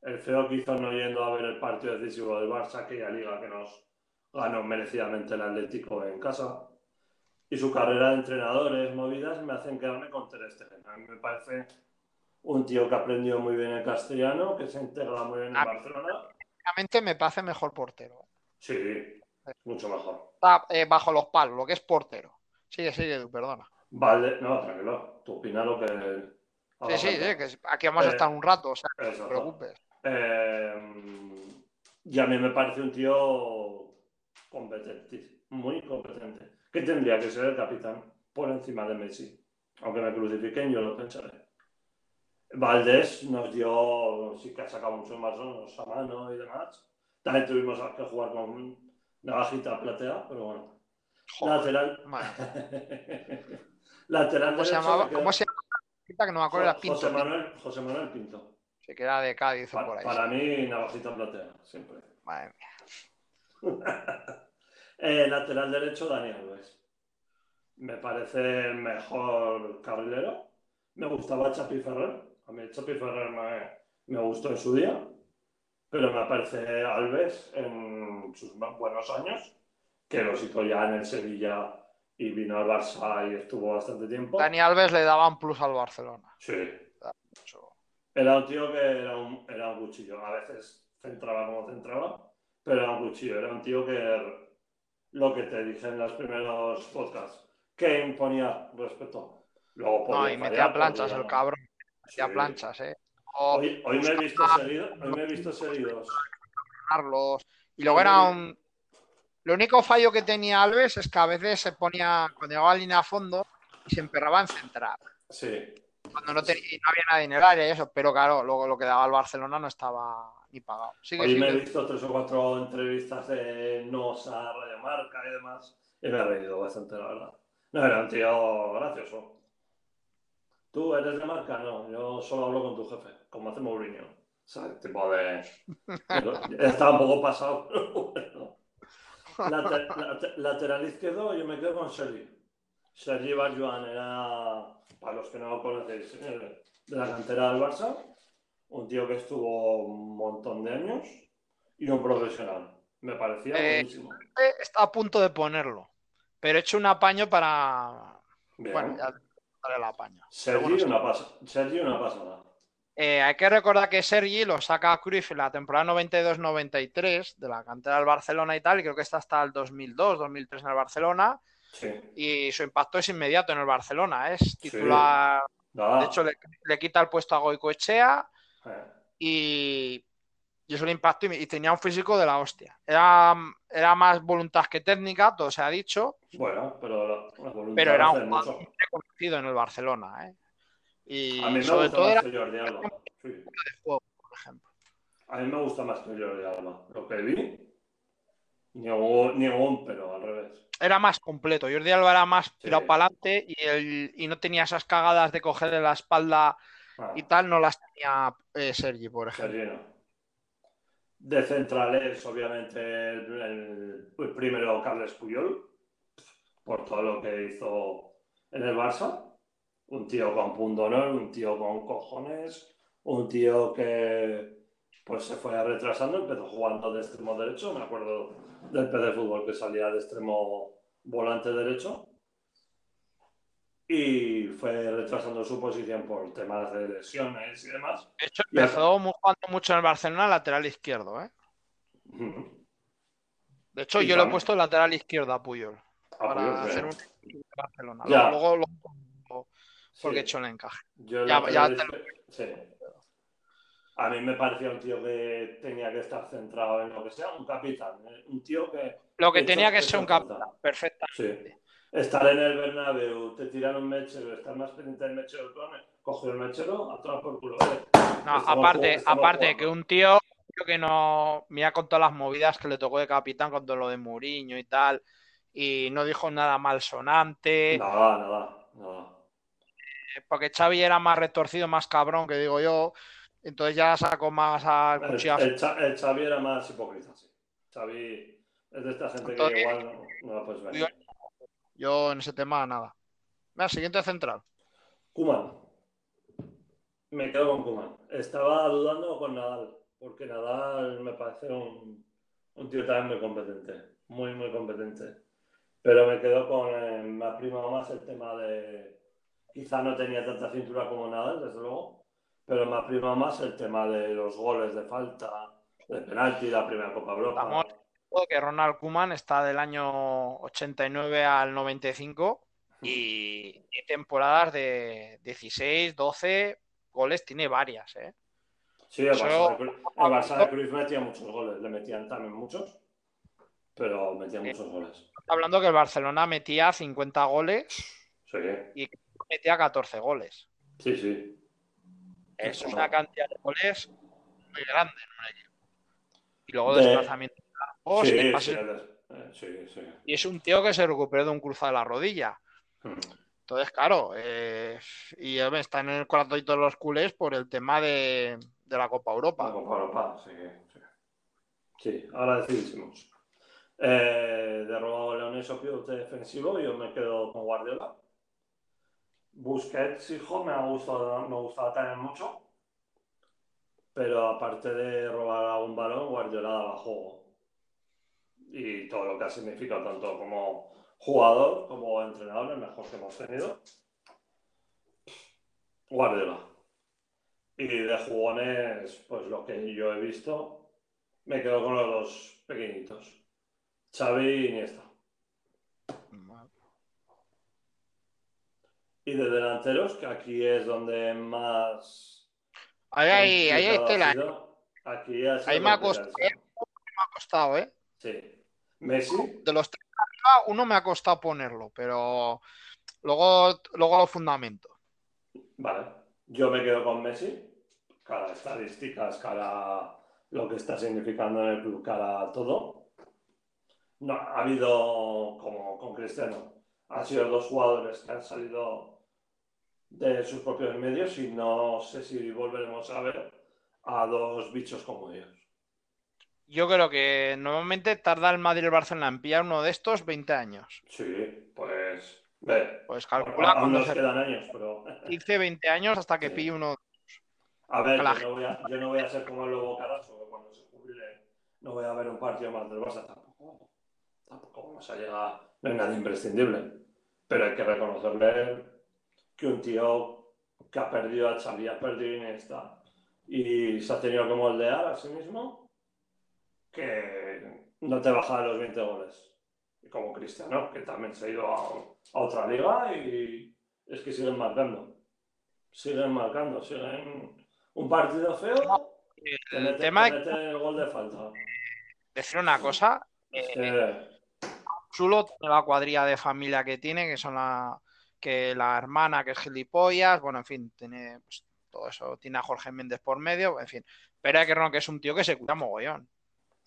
el feo que hizo no yendo a ver el partido decisivo del Barça, aquella liga que nos ganó merecidamente el Atlético en casa, y su carrera de entrenadores movidas me hacen quedarme con Ter Stegen. A mí me parece un tío que ha aprendido muy bien el castellano, que se integra muy bien en Ah. Barcelona. Realmente me parece mejor portero. Sí, mucho mejor. Está eh, bajo los palos, lo que es portero. Sigue, sigue, Edu, perdona. Vale, no, tranquilo. Tú opina lo que. Sí, sí, sí, que aquí vamos a Eh, estar un rato, o sea, no te preocupes. Eh, y a mí me parece un tío competente, muy competente. Que tendría que ser el capitán por encima de Messi. Aunque me crucifiquen, yo lo pensaré. Valdés nos dio, sí que ha sacado muchos más zonos a mano y demás. También tuvimos que jugar con navajita platea, pero bueno. Joder, Lateral. Lateral ¿Cómo se llamaba? ¿Cómo se llamaba? Que no me acuerdo, era Pinto. José Manuel, José Manuel Pinto. Se queda de Cádiz o por ahí. para mí, navajita platea, siempre. Madre mía. Eh, lateral derecho, Dani Alves. Me parece el mejor carrilero. Me gustaba Chapi Ferrer. A mí Chapi Ferrer me, me gustó en su día. Pero me parece Alves en sus más buenos años, que los hizo ya en el Sevilla y vino al Barça y estuvo bastante tiempo. Dani Alves le daba un plus al Barcelona. Sí. Era un tío que era un, era un cuchillo. A veces centraba como centraba, pero era un cuchillo. Era un tío que lo que te dije en los primeros podcasts, que imponía respeto. Luego No, y fallar, metía planchas el cabrón. Metía Sí. planchas, ¿eh? O Hoy, hoy me he visto seguido, hoy me he visto seguidos. Carlos. Y luego era un. Lo único fallo que tenía Alves es que a veces se ponía, cuando llegaba a línea a fondo, y se emperraba en centrar. Sí. Cuando no, tenía, no había nadie en el área y eso, pero claro, luego lo que daba el Barcelona no estaba ni pagado. Sigue, Hoy me he sigue. visto tres o cuatro entrevistas de Nosa, Radio Marca y demás, y me he reído bastante, la verdad. No, era un tío gracioso. ¿Tú eres de marca? No, yo solo hablo con tu jefe, como hace Mourinho. O sea, el tipo de... Estaba un poco pasado, pero bueno. Late- late- lateral izquierdo, yo me quedo con Sergi. Sergi Barjuan era, para los que no lo conocéis, eh, de la cantera del Barça, un tío que estuvo un montón de años y un profesional. Me parecía Eh, buenísimo. Está a punto de ponerlo, pero he hecho un apaño para. Bien. Bueno, ya daré el apaño. Sergi, bueno, una pasa- Sergi una pasada. Eh, hay que recordar que Sergi lo saca a Cruyff en la temporada 92-93 de la cantera del Barcelona y tal, y creo que está hasta el 2002-2003 en el Barcelona, Sí. y su impacto es inmediato en el Barcelona, es titular, de hecho le, le quita el puesto a Goicoechea Eh, y, y eso le impactó y, y tenía un físico de la hostia. Era, era más voluntad que técnica, todo se ha dicho, Bueno, pero la, la pero era un jugador reconocido en el Barcelona, ¿eh? Y A mí me sobre gusta todo más era que Jordi Alba. Sí. de juego, por ejemplo. A mí me gusta más que Jordi Alba. Lo que vi, ningún, ningún pero al revés. era más completo. Jordi Alba era más tirado Sí. para adelante y, el- y no tenía esas cagadas de cogerle la espalda y tal, no las tenía eh, Sergi, por ejemplo. Sergi no. De centrales, obviamente, el, el- el primero Carles Puyol, por todo lo que hizo en el Barça. Un tío con punto honor, un tío con cojones, un tío que pues se fue retrasando, empezó jugando de extremo derecho, me acuerdo del PD Fútbol que salía de extremo volante derecho y fue retrasando su posición por temas de lesiones y demás. De hecho, empezó jugando mucho en el Barcelona lateral izquierdo. ¿eh? De hecho, Y yo le he también- puesto lateral izquierdo a Puyol para pues, hacer un Barcelona. Ya. Luego, lo- porque sí. he hecho el encaje. Yo Ya- lateral ya te izquier- sí. A mí me parecía un tío que tenía que estar centrado en lo que sea, un capitán, ¿eh? un tío que... Lo que tenía que ser un capitán, perfecta. Sí. Estar en el Bernabéu, te tiran un mechero, estar más pendiente del mechero, coger el mechero, a todas por culo. ¿eh? No, aparte, aparte que un tío que no. Mira con todas las movidas que le tocó de capitán con todo lo de Muriño y tal. Y no dijo nada malsonante. Nada, nada, nada. Eh, porque Xavi era más retorcido, más cabrón, que digo yo. Entonces ya sacó más a el, el, Xavi era más hipócrita, sí. Xavi es de esta gente que igual no, no la puedes ver. Yo, en ese tema nada. Mira, siguiente central. Kuman. Me quedo con Kuman. Estaba dudando con Nadal porque Nadal me parece un, un tío también muy competente, muy, muy competente. Pero me quedo con, eh, me ha primado más el tema de, quizá no tenía tanta cintura como Nadal, desde luego, pero me ha primado más el tema de los goles de falta, de penalti, la primera Copa Europa. Estamos que Ronald Koeman está del año 89 al 95 y, y temporadas de 16, 12 goles tiene varias, ¿eh? Sí, el Barça, de Cruz metía muchos goles, le metían también muchos, pero metía muchos goles. Hablando que el Barcelona metía 50 goles sí. y metía 14 goles. Sí, sí. Eso es una cantidad de goles muy grande, ¿no? Y luego de... desplazamiento de sí, sí, sí, Y es un tío que se recuperó de un cruzado de la rodilla. Hmm. Entonces, claro, eh, y está en el corazón de los culés por el tema de, de la Copa Europa. La Copa Europa, sí. Sí, sí ahora decidísimos. Eh, de robado Leones pivote defensivo, yo me quedo con Guardiola. Busquets, hijo, me ha gustado, me gustaba también mucho. Pero aparte de robar a un balón, Guardiola daba juego. Y todo lo que ha significado tanto como jugador como entrenador, el mejor que hemos tenido. Guardiola. Y de jugones, pues lo que yo he visto, me quedo con los dos pequeñitos. Xavi y Iniesta. Y de delanteros, que aquí es donde más... Ahí, ahí, ahí está Aquí ha ahí me ha, costado, me ha costado, ¿eh? Sí. Messi. De los tres arriba, uno me ha costado ponerlo, pero luego, luego lo fundamento. Vale. Yo me quedo con Messi, cara estadísticas, cara lo que está significando en el club, cara todo. No, ha habido, como con Cristiano, han sido dos jugadores que han salido de sus propios medios y no sé si volveremos a ver a dos bichos como ellos. Yo creo que normalmente tarda el Madrid y el Barcelona en pillar uno de estos 20 años. Sí, pues Ve, pues calcula cuando nos quedan años, pero. 15, 20 años hasta que pille uno. A ver, yo no, voy a, yo no, voy a, ser como el Lobo Carazo, que cuando se jubile no voy a ver un partido más del Barça tampoco. Tampoco vamos a llegar. No es nada imprescindible. Pero hay que reconocerle que un tío que ha perdido a Xavi, ha perdido a Iniesta y se ha tenido que moldear a sí mismo, que no te baja de los 20 goles como Cristiano, que también se ha ido a, otra liga y es que siguen marcando. Siguen marcando, siguen un partido feo. el tema el gol de falta. Decir una cosa. Eh, Chulo la cuadrilla de familia que tiene, que son la que la hermana que es gilipollas, bueno, en fin, tiene pues, todo eso, tiene a Jorge Méndez por medio, en fin. Pero hay que no que es un tío que se cura mogollón.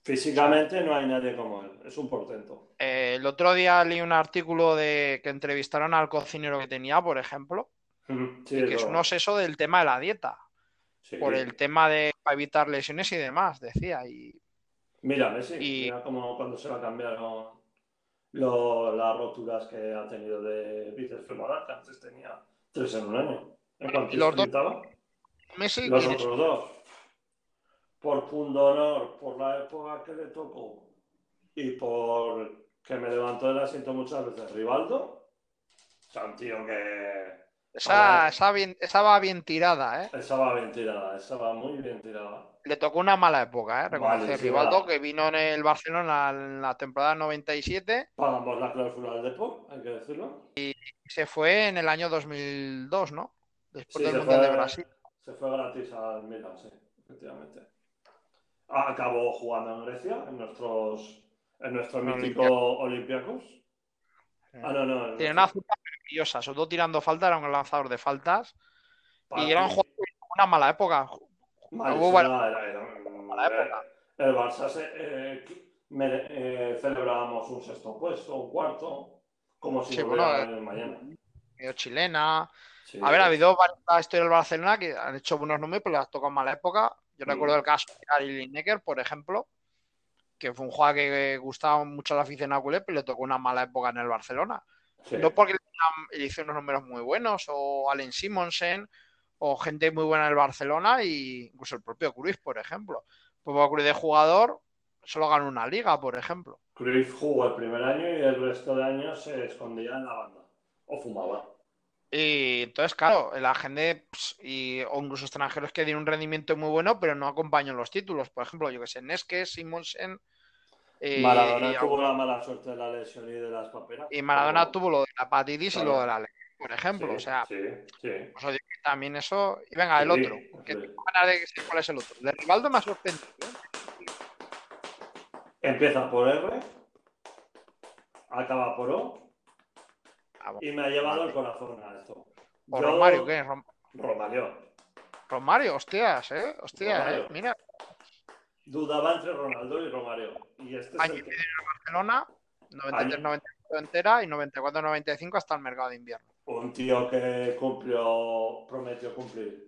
Físicamente no hay nadie como él, es un portento. Eh, el otro día leí un artículo de que entrevistaron al cocinero que tenía, por ejemplo, que es un obseso del tema de la dieta, por el tema de evitar lesiones y demás, decía. Y... Mira, Messi, mira como cuando se va a cambiar las roturas que ha tenido de bíceps femoral, que antes tenía tres en un año. ¿En cuánto los dos, Messi los otros dos por pundonor, por la época que le tocó y por que me levantó del asiento muchas veces Rivaldo, o sea, un tío que... Esa, esa, bien, esa, va bien tirada, ¿eh? Esa va bien tirada, esa va muy bien tirada. Le tocó una mala época, ¿eh? Reconocer Rivaldo, que vino en el Barcelona en la temporada 97. Pagamos la cláusula del Depor, hay que decirlo. Y se fue en el año 2002, ¿no? Después del Mundial de Brasil. Se fue gratis al Milan, sí, efectivamente acabó jugando en Grecia, en nuestros en nuestro mítico Olympiacos. Ah, no, no. Tiene una zurda maravillosa, sobre todo tirando falta, era un lanzador de faltas. Y era un jugador una mala época. Varias- era- era- mala época. El Barça se, eh, mere- eh, celebrábamos un sexto puesto, un cuarto, como si Sí, no bueno, hubiera eh, mañana. medio chilena. Sí. A ver, ha habido varias historias del Barcelona que han hecho buenos números, pero les ha tocado mala época. Yo recuerdo el caso de Gary Lineker, por ejemplo, que fue un jugador que gustaba mucho a la afición culé, pero le tocó una mala época en el Barcelona. Sí. No porque le hizo unos números muy buenos, o Allen Simonsen, o gente muy buena en el Barcelona, y incluso el propio Cruyff, por ejemplo. Pues Cruyff de jugador solo ganó una liga, por ejemplo. Cruyff jugó el primer año y el resto de años se escondía en la banda o fumaba. Y entonces, claro, la gente y, o incluso extranjeros que dieron un rendimiento muy bueno, pero no acompañan los títulos. Por ejemplo, yo que sé, Neske, Simonsen. eh, Maradona y, tuvo la mala suerte de la lesión y de las paperas. y Maradona pero- tuvo lo de la hepatitis y lo de la ley, por ejemplo. Sí, o sea, sí, sí. pues, oye, también eso. Y venga, el otro. Que de ¿Cuál es el otro? De Rivaldo me ha sorprendido. ¿eh? Empieza por R, acaba por O Y me ha llevado el corazón a esto. ¿O Yo- Romario qué? Rom- Romario. Romario, hostias, ¿eh? Hostias, Romario. ¿eh? Mira, Dudaba entre Ronaldo y Romario. Y este es año el que- medio en Barcelona, 93-94 entera y 94-95 hasta el mercado de invierno. un tío que cumplió, prometió cumplir.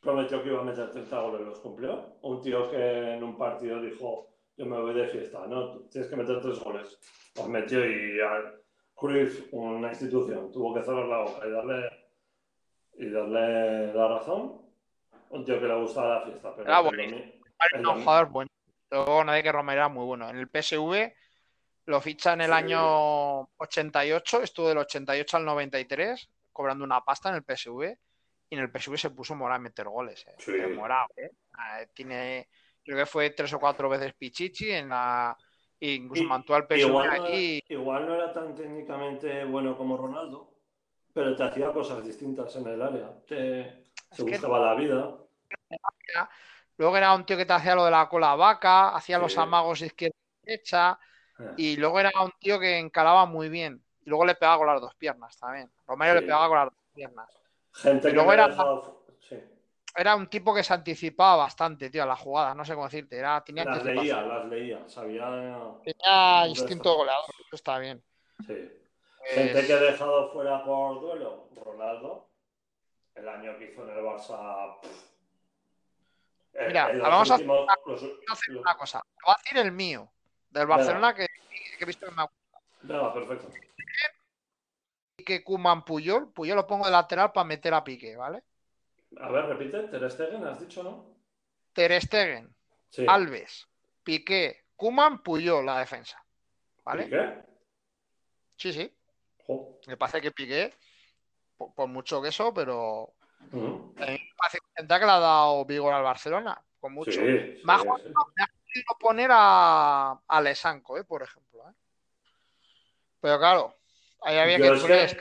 Prometió que iba a meter 30 goles, los cumplió. Un tío que en un partido dijo, yo me voy de fiesta, no, tienes que meter tres goles. Los metió y Cruyff, una institución, tuvo que cerrar la boca y darle, y darle la razón. Un tío que le gustaba la fiesta, pero Era buenísimo. domi- Era domi- jugador bueno. Luego nadie que Romero era muy bueno. En el PSV lo ficha en el Sí. año 88, estuvo del 88 al 93, cobrando una pasta en el PSV. Y en el PSV se puso morado a meter goles. eh. Sí. Morado, eh. Ah, Tiene, creo que fue tres o cuatro veces Pichichi en la. Incluso mantuvo al PSV Igual no, igual no era tan técnicamente bueno como Ronaldo, pero te hacía cosas distintas en el área. Te, que- buscaba la vida. Luego era un tío que te hacía lo de la cola vaca, hacía los amagos izquierda y derecha. Eh, Y luego era un tío que encalaba muy bien. Y luego le pegaba con las dos piernas también. Romero Sí. le pegaba con las dos piernas. Gente y que luego era- dejado- Era un tipo que se anticipaba bastante, tío, a las jugadas. No sé cómo decirte. Era, tenía las leía, las leía. Sabía. Tenía instinto goleador. Eso está bien. Sí. Pues, Gente que he dejado fuera por duelo. Ronaldo. El año que hizo en el Barça. pff. En- Mira, en vamos a- los- hacer los- una cosa. Te voy a decir el mío. Del Barcelona que, que he visto que me ha Venga, perfecto. que Kuman Puyol. Puyol lo pongo de lateral para meter a Piqué, ¿vale? A ver, repite. Ter Stegen, has dicho, ¿no? Ter Stegen, Sí. Alves, Piqué, Kuman, Puyol la defensa. ¿Y ¿Vale? qué? Sí, sí. Me parece que Piqué, por, por mucho que eso, pero a mí me parece que le ha dado vigor al Barcelona, con mucho. Sí, sí, Me ha sí. me ha jodido poner a, a Lesanco, ¿eh? por ejemplo. ¿eh? Pero claro, ahí había Yo que poner que-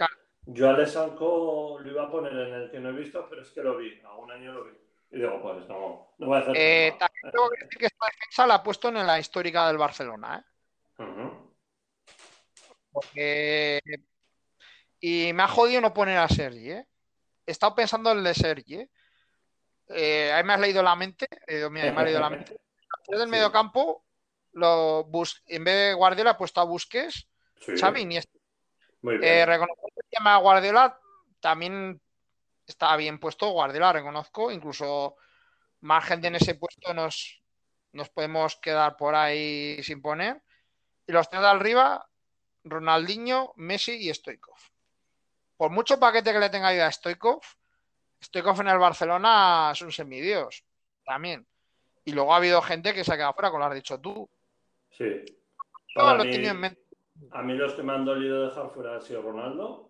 Yo a Lesanco lo iba a poner en el que no he visto, pero es que lo vi. A un año lo vi. Y digo, pues no, no voy a hacer Eh, trampa. también tengo que decir que esta defensa la ha puesto en la histórica del Barcelona, ¿eh? Porque... Y me ha jodido no poner a Sergi, ¿eh? He estado pensando en el de Sergi, ¿eh? Eh, ahí me has leído la mente. eh, mira, me ha leído la mente. Medio campo, lo bus- en vez de Guardiola he puesto a Busquets, Sí, Xavi muy bien. Eh, reconozco que el tema de Guardiola también está bien puesto. Guardiola, reconozco. Incluso más gente en ese puesto nos, nos podemos quedar por ahí sin poner. Y los tres de arriba, Ronaldinho, Messi y Stoikov. Por mucho paquete que le tenga yo a Stoikov, Stoikov en el Barcelona es un semidios también. Y luego ha habido gente que se ha quedado fuera, como lo has dicho tú. Sí. Para lo mí, tenido en mente. a mí los que me han dolido dejar fuera han sido Ronaldo,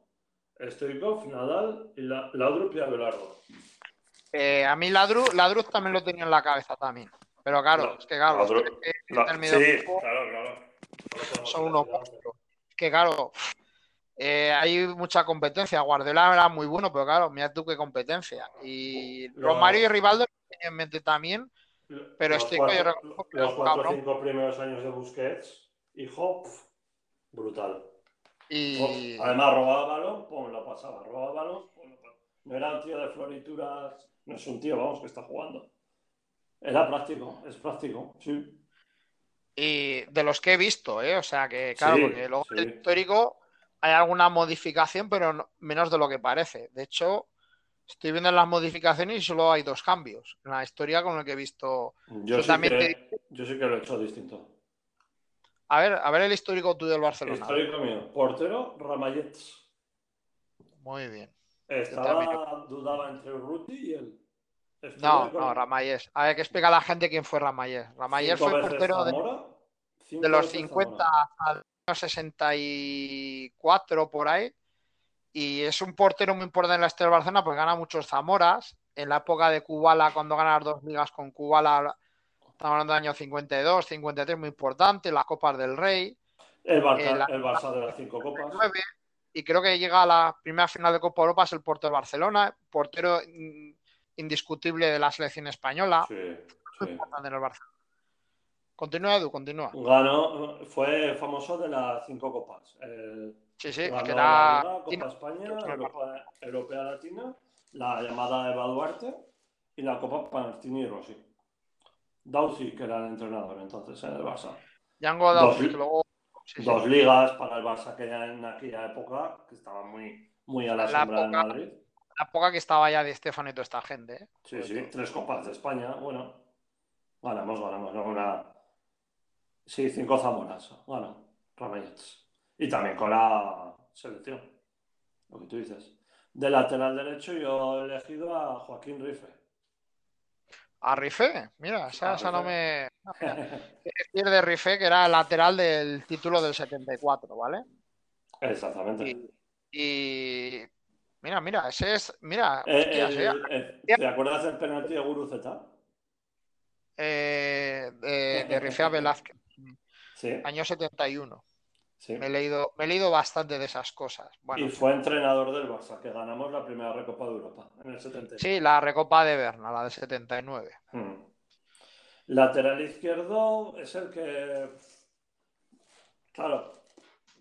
Stoikov, Nadal y la, y. Eh, a mí Ladru, Ladru también lo tenía en la cabeza también. Pero claro, es que claro, Ladru- tres que La- sí, claro, claro. Son unos monstruos. Es que claro, eh, hay mucha competencia. Guardiola era muy bueno, pero claro, mira tú qué competencia. Y Los- Romario y Rivaldo en mente también. Pero los yo cuatro, los cuatro o cinco primeros años de Busquets, hijo, pf, brutal. Y Además, robaba balón, pues lo pasaba. Robaba balón, pues lo pasaba. No era un tío de florituras. No es un tío, vamos, que está jugando. Era práctico, es práctico, sí. Y de los que he visto, ¿eh? O sea que, claro, Sí, porque luego en el sí. histórico hay alguna modificación, pero no- menos de lo que parece. De hecho, estoy viendo las modificaciones y solo hay dos cambios en la historia con lo que he visto. Yo sí, también que, yo sí que lo he hecho distinto. A ver, a ver el histórico tú del Barcelona. Histórico mío. Portero, Ramallets. Muy bien. Estaba, dudaba entre Urruti y él. No, no, Ramallés. A ver, que explica a la gente quién fue. Ramallés cinco fue portero de, de los veces 50 Zamora. al año 64 por ahí. Y es un portero muy importante en la historia del Barcelona porque gana muchos Zamoras. En la época de Kubala, cuando gana las dos ligas con Kubala, estamos hablando del año 52, 53, muy importante. Las Copas del Rey. El Barça, Eh, la- el Barça de las cinco copas. 9, y creo que llega a la primera final de Copa Europa, es el portero de Barcelona, portero indiscutible de la selección española, Sí, muy sí. importante en el Barcelona. Continúa, Edu, continúa. Ganó, fue famoso de las cinco copas. El- Sí, sí, ganó que la. Liga, Copa España, Europa, Europea Latina, la llamada Eva Duarte y la Copa Martini y Rossi. Dausi, que era el entrenador entonces en el Barça. Django Dos- Dausi, que luego. sí, sí. Dos ligas para el Barça que ya en aquella época, que estaba muy, muy a la, La sombra del época- Madrid. La época que estaba ya de Estefano y toda esta gente. ¿eh? Sí, sí, todo. tres copas de España, bueno. Ganamos, ganamos, ¿no? Una... Sí, cinco Zamoras, ganó Ramallets. Y también con la selección, lo que tú dices. De lateral derecho yo he elegido a Joaquín Rife. A Rifé, mira, esa, A esa no me. Es decir, de Rifé, que era el lateral del título del 74, ¿vale? Exactamente. Y, y- Mira, mira, ese es. Mira, Eh, hostias, eh, eh, ¿Te acuerdas del penalti de Guruzeta? eh, de, de Rifé a Velázquez, Sí, año 71. Sí. Me he leído, me he leído bastante de esas cosas. Bueno, Y fue entrenador del Barça, que ganamos la primera Recopa de Europa en el 70. sí, la Recopa de Berna, la del 79. Hmm. Lateral izquierdo es el que, claro,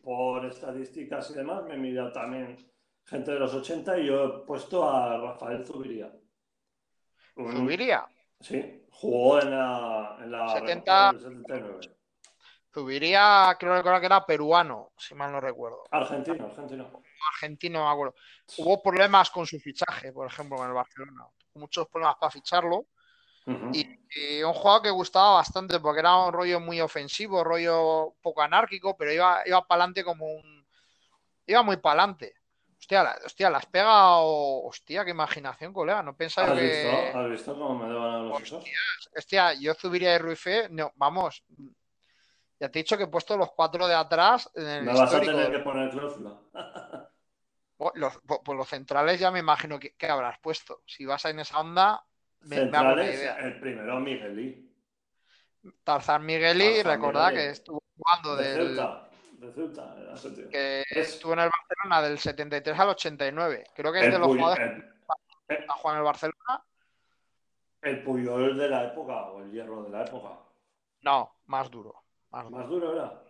por estadísticas y demás, me mira también gente de los 80 y yo he puesto a Rafael Zubiría. Zubiría. Sí, jugó en la, en la 70. Recopa del 79. Zubiría, creo recordar que era peruano, si mal no recuerdo. Argentino, argentino. Argentino, no me acuerdo. Hubo problemas con su fichaje, por ejemplo, con el Barcelona. Muchos problemas para ficharlo. Y, y un jugador que gustaba bastante porque era un rollo muy ofensivo, rollo poco anárquico, pero iba, iba para adelante como un. Iba muy para adelante. Hostia, la- hostia, las pega Hostia, qué imaginación, colega. No pensaba ¿Has que. visto? ¿Has visto cómo me devan los hijos? Hostia, yo subiría de Ruife. No, vamos. Ya te he dicho que he puesto los cuatro de atrás en el Me vas a tener que poner cláusula. Oh, Los, po- pues los centrales ya me imagino que, que habrás puesto. Si vas en esa onda, me, Centrales, idea. el primero Miguelí. Tarzán Migueli, recordad Migueli. que estuvo jugando De del. Ceuta. De Ceuta, tío. que Es- estuvo en el Barcelona del 73 al 89. Creo que es de los Puy- jugadores el- que ha jugado en el Barcelona. el Puyol de la época o el Hierro de la época. No, más duro. Más duro. Más duro era.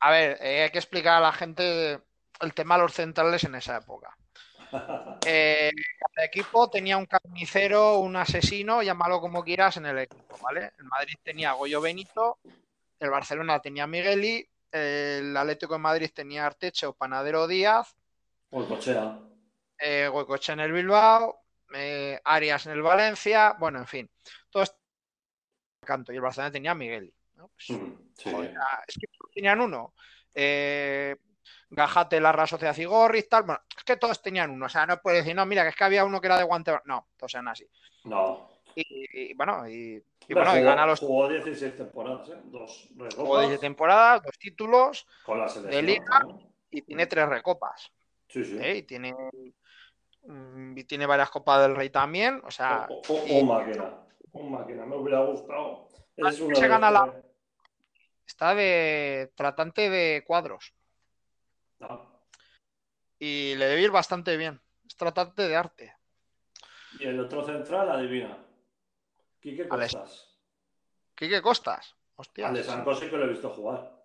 A ver, eh, hay que explicar a la gente el tema de los centrales en esa época. Eh, cada equipo tenía un carnicero, un asesino, llámalo como quieras, en el equipo, ¿vale? El Madrid tenía a Goyo Benito, el Barcelona tenía a Migueli, el Atlético de Madrid tenía a Arteche o Panadero Díaz, O el Cochea. eh, en el Bilbao, eh, Arias en el Valencia, bueno, en fin, todo esto canto y el Barcelona tenía a Migueli. ¿No? Pues, Mm, sí. joder, ah, es que tenían uno. Eh, Gajate, la Real Sociedad y Gorri, tal. Bueno, es que todos tenían uno. O sea, no puedes decir, no, mira, que es que había uno que era de guante. No, todos eran así. No. Y, y, bueno, y, bueno, y jugó, gana los jugó 16 temporadas, ¿eh? Dos recopas de temporada, dos títulos con la selección. Liga. ¿no? y tiene tres recopas. Sí, sí. ¿eh? Y tiene mm, y tiene varias copas del Rey también. O sea, O- o- o- y- Un máquina. Un máquina. Me hubiera gustado. Es uno se de gana la- está de tratante de cuadros. No. Y le debe ir bastante bien. Es tratante de arte. Y el otro central, adivina. Quique Alex- Costas. Quique Costas. Hostia. Al de Sanco sí que lo he visto jugar.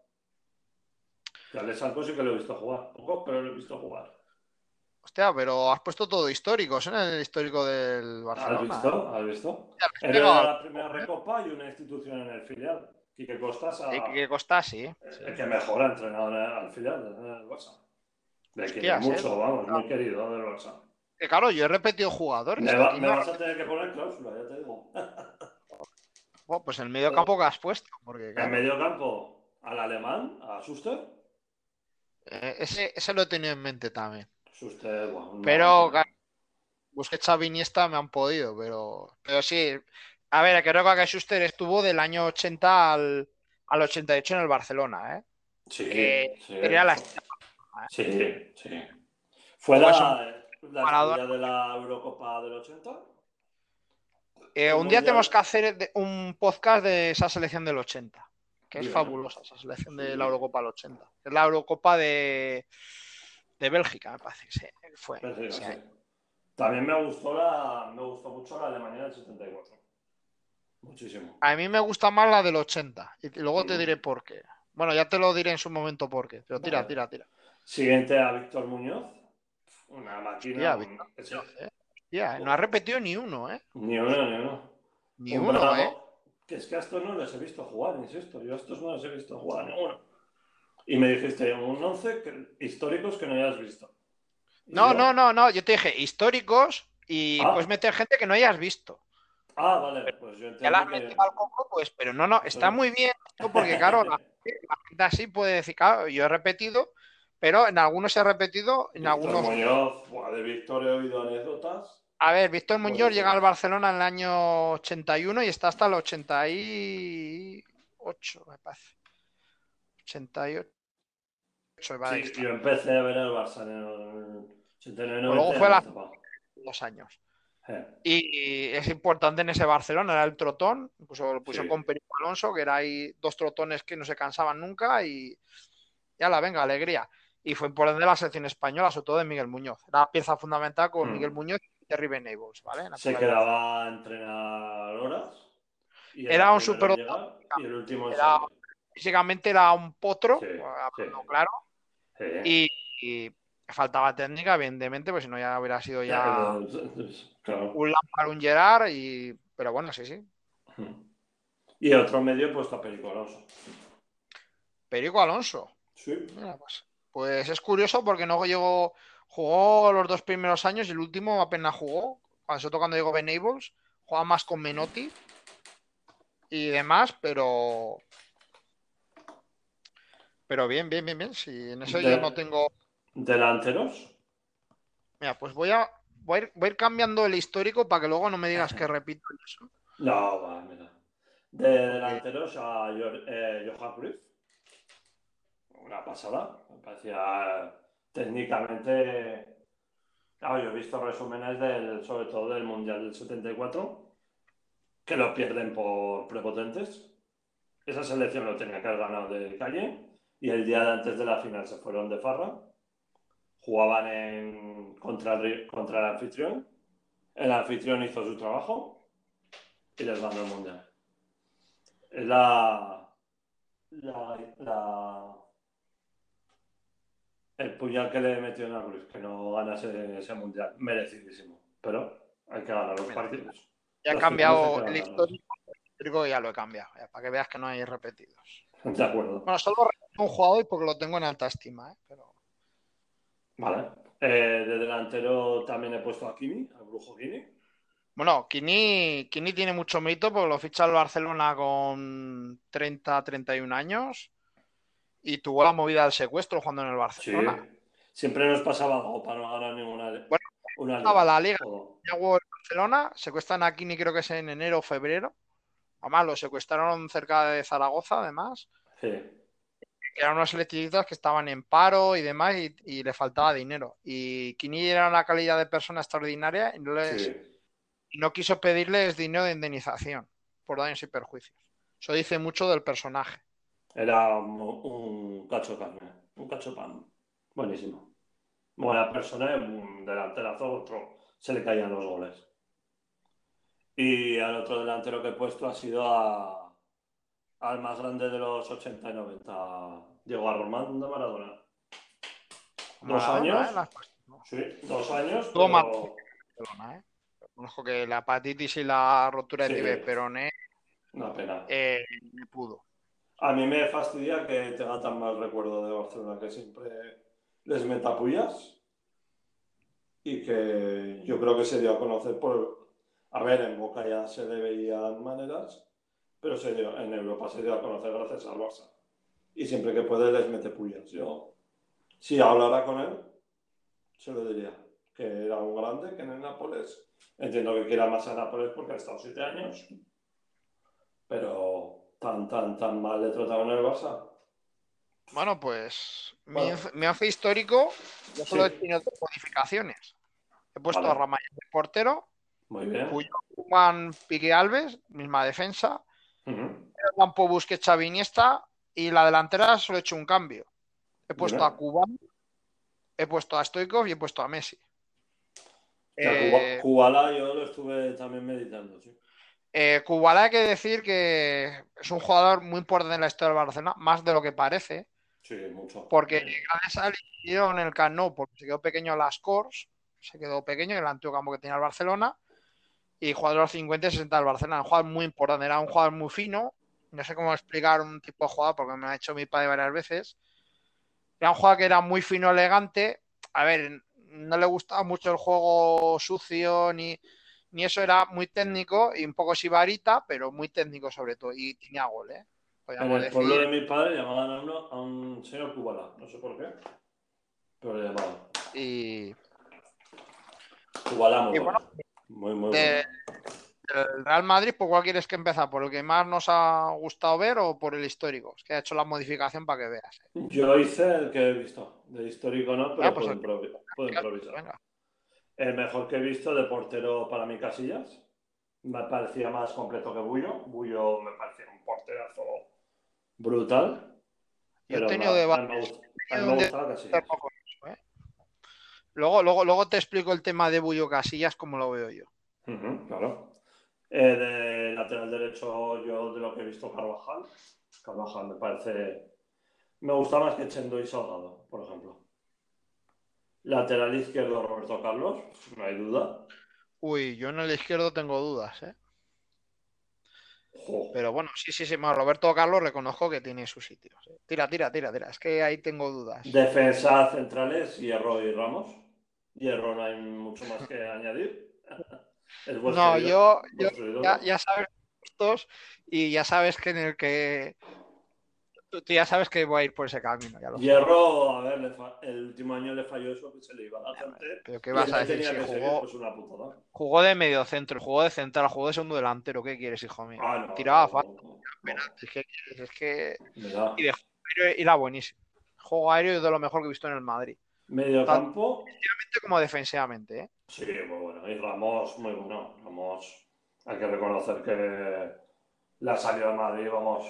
Que al Salco sí que lo he visto jugar. Poco, pero lo he visto jugar. Hostia, pero has puesto todo históricos en el histórico del Barcelona. ¿Has visto? ¿Has visto? Era la primera recopa y una institución en el filial. Quique Costas a- Sí, que costa, sí. el que mejor ha entrenado en el- al filial en el Barça. Le mucho, eh. vamos, muy querido del Barça. Que claro, yo he repetido jugadores. Me, va- no- vas a tener que poner cláusula, ya te digo. Oh, pues el medio campo que has puesto. Porque, claro, medio campo, al alemán, a Suster. eh, ese, ese lo he tenido en mente también. Suster, bueno. no- Pero, claro, Busquets, Iniesta me han podido, pero, pero sí. A ver, creo que Schuster estuvo del año 80 al, al 88 en el Barcelona, ¿eh? Sí, que sí. Sería la Sí, sí. Fue Como la, de la Eurocopa del 80. Eh, un día tenemos que hacer un podcast de esa selección del 80, que es fabulosa, esa selección de Sí. la Eurocopa del 80. Es la Eurocopa de, de Bélgica, me parece que sí, fue. Perfecto, sí. También me gustó la, me gustó mucho la Alemania del 74. Muchísimo. A mí me gusta más la del 80, y luego te Mm. diré por qué. Bueno, ya te lo diré en su momento por qué, pero tira, Vale. tira, tira. Siguiente a Víctor Muñoz. Una máquina. Hostia, un- Víctor Eh, tía, no ha repetido ni uno, ¿eh? Ni uno, ni uno. Ni Un uno, bravo, ¿eh? Que es que a estos no les he visto jugar, insisto. Yo a estos no les he visto jugar, ninguno. Y me dijiste un 11 que- históricos que no hayas visto. Y No, yo- no, no, no, yo te dije históricos y Ah. puedes meter gente que no hayas visto. Ah, vale, pues yo Ya la entiendo que... al coco, pues, pero no, no, está muy bien esto porque, claro, la, la gente así puede decir, claro, yo he repetido, pero en algunos he repetido, en Víctor algunos. Muñoz, de Víctor he oído anécdotas. A ver, Víctor Muñoz llega al Barcelona en el año 81 y está hasta el 88, me parece. 88. me parece que Sí, yo empecé a ver el Barça en el 89 Luego 90 fue la- dos años. Y es importante en ese Barcelona, era el trotón, incluso lo puso Sí. con Perico Alonso, que era ahí dos trotones que no se cansaban nunca y ya la venga, alegría. Y fue importante la selección española, sobre todo de Miguel Muñoz. Era pieza fundamental con Hmm. Miguel Muñoz y Terry Venables, ¿vale? Se quedaba a entrenar horas. y Era un super- llegar Y el último Era-. Físicamente era un potro, Sí, sí. claro, y, y faltaba técnica, evidentemente, pues si no ya hubiera sido ya Claro. un Lampard, un Gerard, y... pero bueno, sí, sí. Y otro medio puesto a Perico Alonso. Perico Alonso. Sí. Mira, pues, pues es curioso porque no llegó, jugó los dos primeros años y el último apenas jugó. Cuando todo cuando llegó Venables, jugaba más con Menotti y demás, pero pero bien, bien, bien, bien. Si en eso yo De- no tengo. Delanteros. Mira, pues voy a, voy a ir, voy a ir cambiando el histórico para que luego no me digas que repito eso. No, va, mira. De delanteros a eh, Johan Cruyff. Una pasada. Me parecía eh, técnicamente. Claro, yo he visto resúmenes del, sobre todo del Mundial del 74, que lo pierden por prepotentes. Esa selección lo tenía que haber ganado de calle. Y el día de antes de la final se fueron de farra. Jugaban en, contra, el, contra el anfitrión. El anfitrión hizo su trabajo y les ganó el mundial. Es la, la, la- el puñal que le metió en la cruz, que no ganase ese mundial, merecidísimo. Pero hay que ganar los partidos. Ya he cambiado el histórico, histórico ya lo he cambiado, ya, para que veas que no hay repetidos. De acuerdo. Bueno, solo un jugador y porque lo tengo en alta estima, ¿eh? pero Vale. Eh, de delantero también he puesto a Kini, al brujo Kini. Bueno, Kini, Kini tiene mucho mérito porque lo ficha el Barcelona con 30, 31 años y tuvo la movida del secuestro jugando en el Sí. Barcelona. Siempre nos pasaba algo para no ganar ninguna. Bueno, una estaba la liga. Ya jugó en Barcelona, secuestran a Kini creo que es en enero o febrero. Además, lo secuestraron cerca de Zaragoza, además. Sí. Que eran unos selectivistas que estaban en paro y demás y, y le faltaba dinero. Y Kini era una calidad de persona extraordinaria y no, les- sí. no quiso pedirles dinero de indemnización por daños y perjuicios. Eso dice mucho del personaje. Era un, un cacho carne, un cacho pan. Buenísimo. Buena persona, un delanterazo, otro se le caían los goles. Y al otro delantero que he puesto ha sido a, al más grande de los 80 y 90, Diego Armando Maradona. Dos Maradona, años. ¿eh? Sí, dos años. Todo pero- mal. Barcelona, ¿eh? Conozco que la hepatitis y la rotura de Sí. tibia peroné Una pena. eh, pudo. A mí me fastidia que tenga tan mal recuerdo de Barcelona, que siempre les meta pullas y que yo creo que se dio a conocer por... A ver, en Boca ya se le veían maneras, pero se dio, en Europa se dio a conocer gracias al Barça. Y siempre que puede les mete pullas. Yo, si hablara con él, se lo diría, que era un grande, que en el Nápoles, entiendo que quiera más a Nápoles porque ha estado siete años, pero tan, tan, tan mal le trataron en el Barça. Bueno, pues Bueno. mi once histórico yo solo Sí. he tenido dos modificaciones. He puesto Vale. a Ramayel de portero, Muy bien. Puyol, Koeman, Piqué Alves, misma defensa, campo Busquets, Xavi, Iniesta y la delantera solo he hecho un cambio. He puesto a Kuban, he puesto a Stoikov y he puesto a Messi. Eh, Kubala yo lo estuve también meditando, sí. Eh, Kubala hay que decir que es un jugador muy importante en la historia del Barcelona, más de lo que parece, Sí, mucho. porque gracias a él hicieron el Camp Nou, porque se quedó pequeño las Cors, se quedó pequeño en el antiguo campo que tenía el Barcelona, y los 50 y 60 del Barcelona, un jugador muy importante, era un jugador muy fino, no sé cómo explicar un tipo de jugador, porque me lo ha hecho mi padre varias veces, era un jugador que era muy fino, elegante, a ver, no le gustaba mucho el juego sucio ni ni eso era muy técnico y un poco sibarita, pero muy técnico sobre todo. Y tenía gol, ¿eh? En el decir. pueblo de mi padre llamaban a, uno, a un señor Kubala, no sé por qué, pero le llamaban. Y Kubala muy Y bueno. bueno, Muy, muy de- bueno. El Real Madrid, ¿por cuál quieres que empezar? ¿Por el que más nos ha gustado ver o por el histórico? Es que ha hecho la modificación para que veas. ¿eh? Yo hice el que he visto. De histórico no, pero Ah, pues puedo, el- improvi- puedo improvisar. Venga. El mejor que he visto de portero para mí Casillas. Me parecía más completo que Bullo. Bullo me parecía un porterazo brutal. Yo he tenido me- debate. a mí me gusta- a mí tenido me un gustaba Casillas. con eso, ¿eh? Luego, luego, luego te explico el tema de Bullo Casillas, como lo veo yo. Claro. Eh, de lateral derecho, yo de lo que he visto Carvajal. Carvajal me parece. Me gusta más que Chendo y Salgado, por ejemplo. Lateral izquierdo, Roberto Carlos, no hay duda. Uy, yo en el izquierdo tengo dudas, ¿eh? Pero bueno, sí, sí, sí. Roberto Carlos reconozco que tiene sus sitios. ¿eh? Tira, tira, tira, tira. Es que ahí tengo dudas. Defensa centrales, Hierro y Ramos. Hierro no hay mucho más que añadir. Es No, yo, yo ya, ya sabes gustos y ya sabes que en el que tú, tú ya sabes que voy a ir por ese camino. Ya lo sé. Hierro, a ver, le fa- el último año le falló eso que se le iba la gente. Pero qué vas a decir si seguir, pues una putada. jugó de medio centro, jugó de central, jugó de segundo delantero. ¿Qué quieres, hijo mío? Ah, no, Tiraba no, fácil. no, no. Es que, es que y era buenísimo. Juego aéreo es de lo mejor que he visto en el Madrid. Medio campo, Como defensivamente, ¿eh? sí, muy bueno. Y Ramos, muy bueno. Ramos, hay que reconocer que la salida de Madrid, vamos,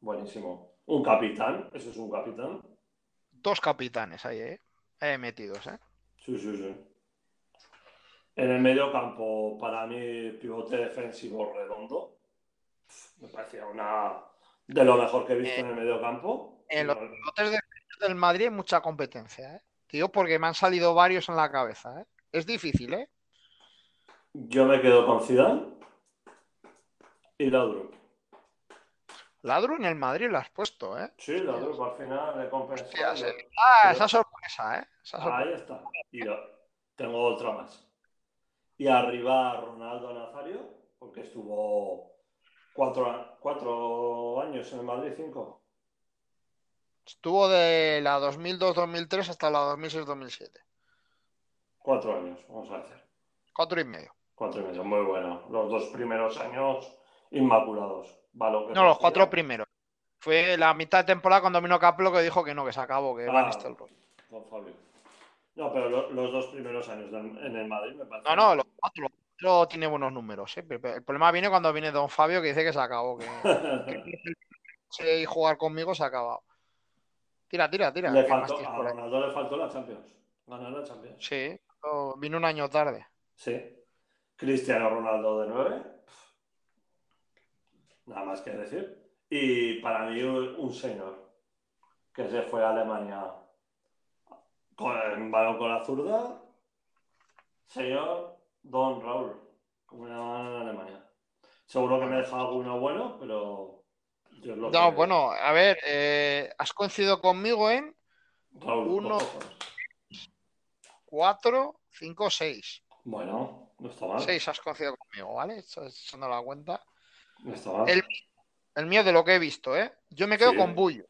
buenísimo. Un capitán, eso es un capitán. Dos capitanes ahí, ¿eh? Metidos, ¿eh? Sí, sí, sí. En el medio campo, para mí, pivote defensivo redondo. Me parecía una de lo mejor que he visto Eh, en el medio campo. en los pivotes de- del Madrid hay mucha competencia, ¿eh? Tío, porque me han salido varios en la cabeza, ¿eh? Es difícil, ¿eh? Yo me quedo con Zidane y Laudrup. Ladro en el Madrid lo has puesto, ¿eh? Sí, Laudrup al final le sí. Pero- Ah, esa sorpresa, ¿eh? Esa sorpresa. Ahí está. Y tengo otra más. Y arriba Ronaldo Nazario, porque estuvo cuatro años en el Madrid, cinco. Estuvo de la 2002-2003 hasta la 2006-2007. Cuatro años, vamos a decir. Cuatro y medio. Cuatro y medio, muy bueno. Los dos primeros años inmaculados. Que No, los cuatro primeros. Fue la mitad de temporada cuando vino Caplo que dijo que no, que se acabó, que Ah. Van Nistelrooy. Con Fabio. No, pero lo- los dos primeros años en el Madrid me parece. No, no, los cuatro, los cuatro tiene buenos números, ¿eh? El problema viene cuando viene Don Fabio que dice que se acabó, que y jugar conmigo se ha acabado. Tira, tira, tira. le ¿qué más faltó, a ahí? Ronaldo le faltó la Champions. Ganar la Champions. Sí, vino un año tarde. Sí. Cristiano Ronaldo de 9. Nada más que decir. Y para mí un señor que se fue a Alemania con el balón con la zurda, señor Don Raúl, como llaman en Alemania. Seguro que me deja alguno bueno, pero No, bueno, a ver, eh, has coincidido conmigo en Raúl, uno- dos cosas. 4, 5, 6. Bueno, no está mal. 6 has coincidido conmigo, ¿vale? Esto- Echando la cuenta. No está mal. El, el mío de lo que he visto, ¿eh? Yo me quedo Sí. con Bullo.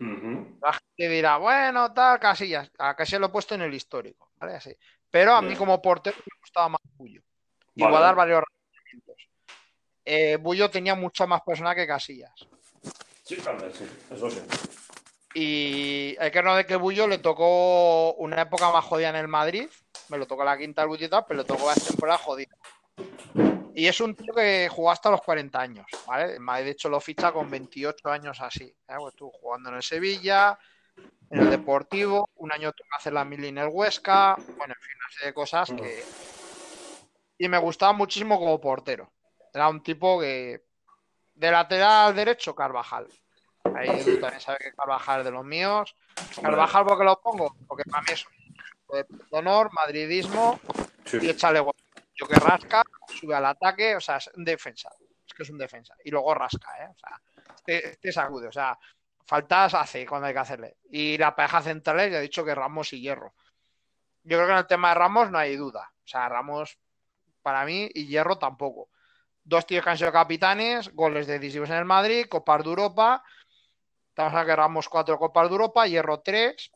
La gente dirá, bueno, tal, Casillas. A Casillas lo he puesto en el histórico, ¿vale? Así. Pero a mí como portero me gustaba más Bullo. Y Vale. voy a dar varios rendimientos. Eh, Bullo tenía mucha más persona que Casillas. Sí, también, sí. Eso sí. Y hay que no de que Bullo le tocó una época más jodida en el Madrid. Me lo tocó la quinta al tal, pero le tocó la temporada jodida. Y es un tío que jugó hasta los 40 años, ¿vale? De hecho, lo ficha con 28 años así. ¿eh? Pues jugando en el Sevilla, en el Deportivo, un año que hacer la mili en el Huesca, bueno, en fin, una serie de cosas que... Y me gustaba muchísimo como portero. Era un tipo que... De lateral derecho, Carvajal. Ahí Edu también sabe que Carvajal es de los míos. Carvajal, ¿por qué lo pongo? Porque para mí es un honor, madridismo Sí. y échale. Yo que rasca, sube al ataque, o sea, es un defensa. Es que es un defensa. Y luego rasca, ¿eh? O sea, este, este sacude, o sea, faltas hace cuando hay que hacerle. Y la pareja central ya he dicho que Ramos y Hierro. Yo creo que en el tema de Ramos no hay duda. O sea, Ramos para mí y Hierro tampoco. Dos tíos que han sido capitanes, goles decisivos en el Madrid, Copas de Europa. Estamos hablando que Ramos cuatro Copas de Europa, Hierro tres.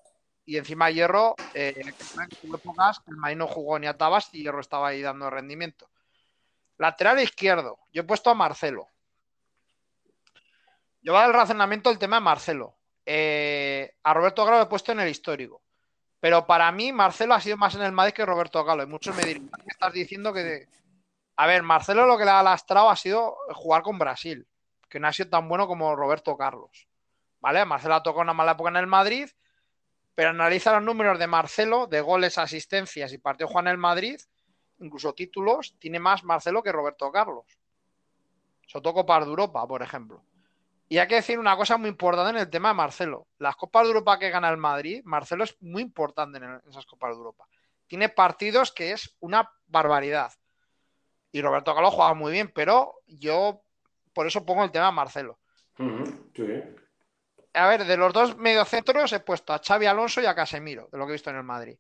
Y encima Hierro, eh, que el Madrid no jugó ni a Tabas y Hierro estaba ahí dando rendimiento. Lateral izquierdo, yo he puesto a Marcelo. Yo voy al razonamiento del tema de Marcelo. Eh, a Roberto Galo lo he puesto en el histórico. Pero para mí, Marcelo ha sido más en el Madrid que Roberto Galo. Y muchos me dirán, ¿qué estás diciendo que. A ver, Marcelo lo que le ha lastrado ha sido jugar con Brasil, que no ha sido tan bueno como Roberto Carlos. ¿Vale? Marcelo ha tocado una mala época en el Madrid, pero analiza los números de Marcelo, de goles, asistencias y partido Juan en el Madrid, incluso títulos, tiene más Marcelo que Roberto Carlos. Sobre Copas de Europa, por ejemplo. Y hay que decir una cosa muy importante en el tema de Marcelo. Las Copas de Europa que gana el Madrid, Marcelo es muy importante en esas Copas de Europa. Tiene partidos que es una barbaridad. Y Roberto Carlos juega muy bien, pero yo por eso pongo el tema de Marcelo. Sí. A ver, de los dos mediocentros he puesto a Xavi Alonso y a Casemiro, de lo que he visto en el Madrid.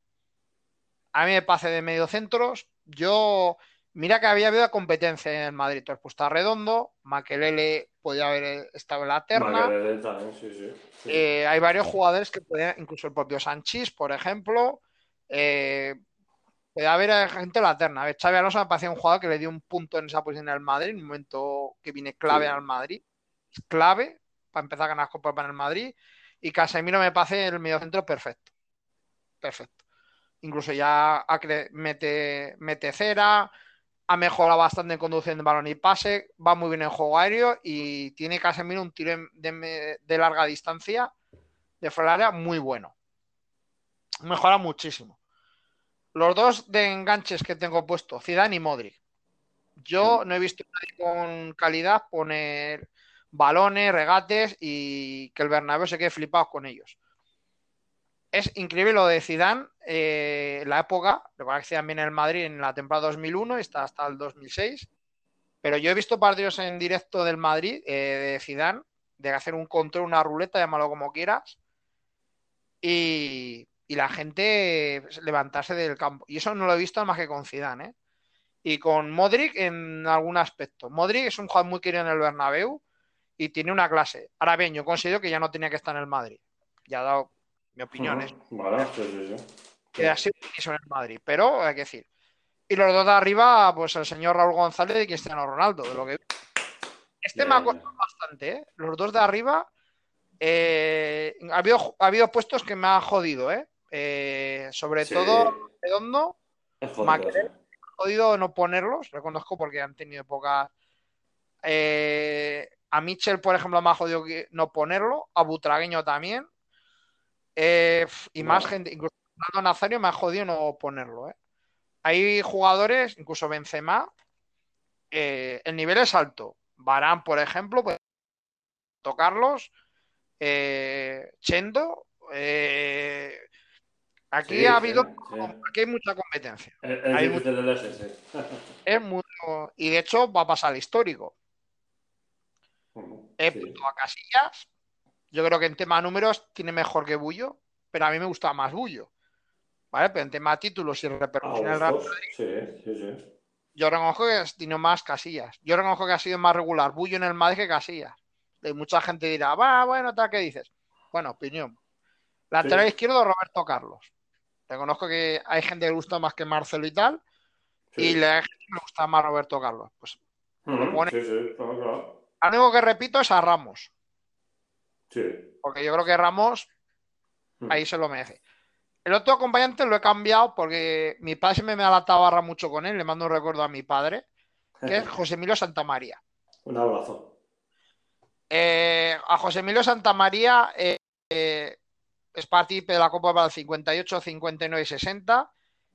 A mí me pase de mediocentros. Yo, mira que había habido competencia en el Madrid. Has puesto a Redondo, Maquelele podía haber estado en la terna. También, sí, sí. sí. Eh, hay varios jugadores que podían, incluso el propio Sanchís, por ejemplo. Eh, puede haber gente en la terna. A ver, Xavi Alonso me parecía un jugador que le dio un punto en esa posición al Madrid, en un momento que viene clave Sí. al Madrid. Clave para empezar a ganar copas para el Madrid. Y Casemiro me parece el mediocentro perfecto. Perfecto. Incluso ya mete, mete cera, ha mejorado bastante en conducción de balón y pase, va muy bien en juego aéreo y tiene Casemiro un tiro de, de larga distancia de fuera del área muy bueno. Mejora muchísimo. Los dos de enganches que tengo puesto, Zidane y Modric. Yo no he visto a nadie con calidad poner balones, regates y que el Bernabéu se quede flipado con ellos. Es increíble lo de Zidane, eh, la época, recuerda que Zidane viene en el Madrid en la temporada 2001 y está hasta el 2006, pero yo he visto partidos en directo del Madrid, eh, de Zidane, de hacer un control, una ruleta, llámalo como quieras, y, y la gente levantarse del campo. Y eso no lo he visto más que con Zidane, ¿eh? Y con Modric en algún aspecto. Modric es un jugador muy querido en el Bernabéu y tiene una clase. Ahora bien, yo considero que ya no tenía que estar en el Madrid. Ya he dado mi opinión. Ujú, Vale, sí, sí, sí. que ha sido buenísimo en el Madrid, pero hay que decir. Y los dos de arriba, pues el señor Raúl González y Cristiano Ronaldo, de lo que Este me ha costado bastante, ¿eh? Los dos de arriba. eh, ha, habido, ha habido puestos que me han jodido, ¿eh? Eh, sobre Sí, todo Redondo, es jodido, no ponerlos, reconozco porque han tenido épocas. Eh, a Mitchell, por ejemplo, me ha jodido que- no ponerlo, a Butragueño también. Eh, y más Bueno. gente, incluso Fernando Nazario me ha jodido no ponerlo. ¿eh? Hay jugadores, incluso Benzema, el nivel es alto. Barán, por ejemplo, pues Roberto Carlos, eh, Chendo. eh, aquí Sí, ha habido, sí. aquí hay mucha competencia. Es, es Hay de sí. Es muy- y de hecho va a pasar al histórico. He sí. puesto a Casillas. Yo creo que en tema números tiene mejor que Bullo, pero a mí me gusta más Bullo. ¿Vale? Pero en tema títulos y repercusión en el Real gustos, sí, sí, sí. Yo reconozco que tiene más casillas. Yo reconozco que ha sido más regular Bullo en el Madrid que casillas. Y mucha gente dirá, va, bueno, tal, ¿qué dices? Bueno, opinión. Lateral Sí. izquierdo, Roberto Carlos. Reconozco que hay gente que le gusta más que Marcelo y tal, Sí. y la gente que le gusta más Roberto Carlos. Pues pone- Sí, sí, claro, claro. lo único que repito es a Ramos, Sí. porque yo creo que Ramos ahí se lo merece. El otro acompañante lo he cambiado porque mi padre siempre me da la tabarra mucho con él, le mando un recuerdo a mi padre, que es José Emilio Santamaría. Un abrazo. Eh, a José Emilio Santamaría eh, eh, es partícipe de la Copa para el 58, 59 y 60.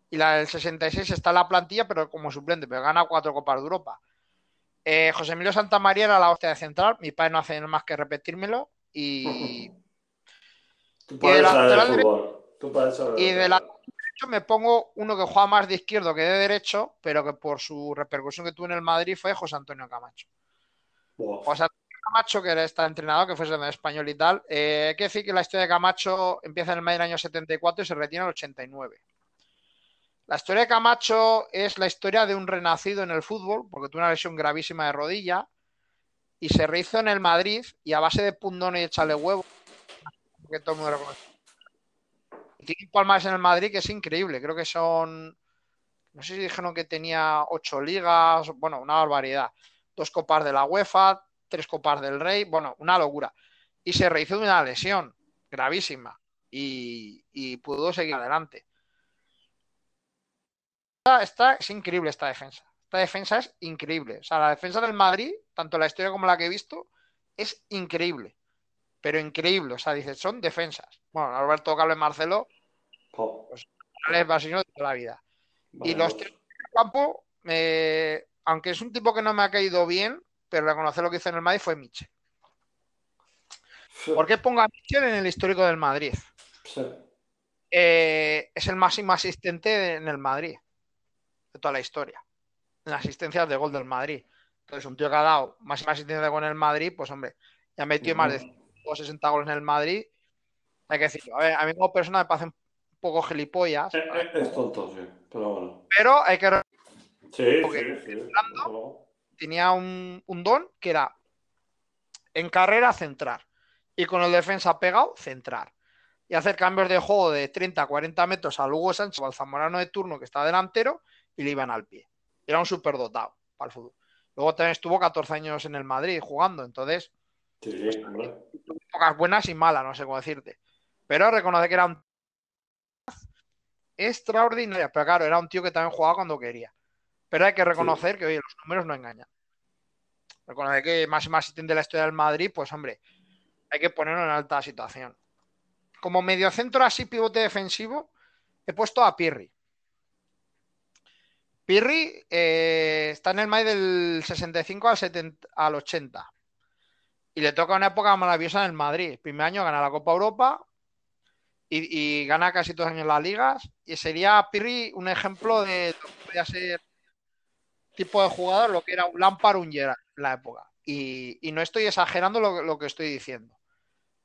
Y la del 66 está en la plantilla, pero como suplente, pero gana cuatro Copas de Europa. Eh, José Emilio Santamaría era la hostia de central. Mi padre no hace más que repetírmelo. Y, Tú de puedes saber lateral de fútbol. Tú puedes saber y de la- hecho, me pongo uno que juega más de izquierdo que de derecho, pero que por su repercusión que tuvo en el Madrid fue José Antonio Camacho. José Antonio Camacho, que era este entrenador, que fue en español y tal, eh, hay que decir que la historia de Camacho empieza en el Madrid del año 74 y se retira en el 89. La historia de Camacho es la historia de un renacido en el fútbol, porque tuvo una lesión gravísima de rodilla y se rehizo en el Madrid y a base de pundón y echarle huevo, que todo el mundo lo conoce. Y Tiene palmas en el Madrid que es increíble, creo que son, no sé si dijeron que tenía ocho ligas, bueno, una barbaridad, dos copas de la UEFA, tres copas del Rey, bueno, una locura. Y se rehizo de una lesión gravísima y, y pudo seguir adelante. Esta, esta- es increíble esta defensa. Esta defensa es increíble. O sea, la defensa del Madrid, tanto la historia como la que he visto, es increíble. Pero increíble. O sea, dices, son defensas. Bueno, Alberto y Marcelo, Alex Basino de toda la vida. Y los pues. tres campo, eh, aunque es un tipo que no me ha caído bien, pero reconocer lo que hizo en el Madrid fue Michel. ¿Por qué pongo a Michel en el histórico del Madrid? Sí. Eh, es el máximo asistente en el Madrid de toda la historia. En asistencias de gol del Madrid. Entonces, un tío que ha dado máxima asistencia de gol en el Madrid, pues hombre, ya metió más de 160 goles en el Madrid. Hay que decirlo. A ver, a mí como persona me parece un poco gilipollas, Eh, eh, Es tonto, sí. Pero bueno. pero hay que Sí, Porque sí, sí. hablando-. Tenía un, un don que era en carrera centrar y con el defensa pegado centrar y hacer cambios de juego de 30 a 40 metros a Lugo Sánchez o al Zamorano de turno que está delantero y le iban al pie. Era un superdotado para el fútbol. Luego también estuvo 14 años en el Madrid jugando, entonces Sí, sí, hombre. pocas buenas y malas, no sé cómo decirte. Pero reconoce que era un extraordinaria, pero claro, era un tío que también jugaba cuando quería. Pero hay que reconocer que, oye, los números no engañan. Reconocer que máximo asistente de la historia del Madrid, pues hombre, hay que ponerlo en alta situación. Como mediocentro así, pivote defensivo, he puesto a Pirri. Pirri eh, está en el Madrid del 65 al, 70 al 80. Y le toca una época maravillosa en el Madrid. Primer año gana la Copa Europa y, y gana casi todos los años las ligas. Y sería Pirri un ejemplo de lo que ser tipo de jugador, lo que era un Lampard, un Gerrard en la época. Y, no estoy exagerando lo, que estoy diciendo.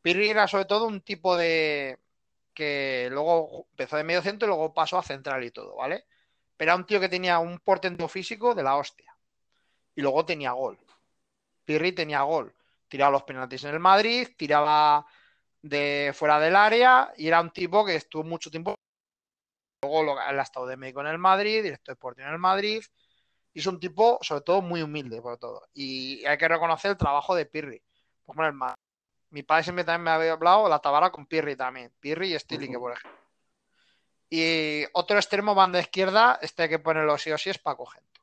Pirri era sobre todo un tipo de que luego empezó de medio centro y luego pasó a central y todo, ¿vale? Pero era un tío que tenía un portento físico de la hostia. Y luego tenía gol. Pirri tenía gol. Tiraba los penaltis en el Madrid, tiraba de fuera del área y era un tipo que estuvo mucho tiempo. Luego lo, ha estado de médico en el Madrid, director deportivo en el Madrid. Y es un tipo, sobre todo, muy humilde por todo. Y hay que reconocer el trabajo de Pirri. Pues, bueno, el. Mi padre siempre también me había hablado la tabara con Pirri también. Pirri y Stilique, por ejemplo. Y otro extremo banda izquierda, este hay que ponerlo sí o sí, es Paco Gento.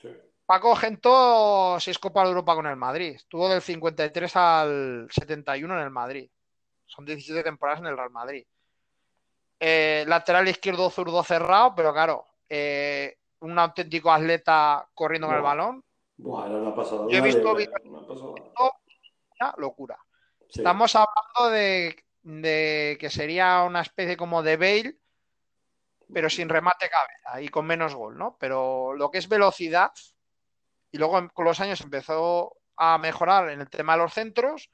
Sí. Paco Gento, seis Copas de Europa con el Madrid. Estuvo del 53 al 71 en el Madrid. Son 17 temporadas en el Real Madrid. Eh, lateral izquierdo zurdo cerrado, pero claro, eh, un auténtico atleta corriendo con el balón. Era una pasada. Yo he visto vídeos- una locura. Estamos hablando de, de, que sería una especie como de Bale, pero sin remate cabeza y con menos gol, ¿no? Pero lo que es velocidad, y luego con los años empezó a mejorar en el tema de los centros,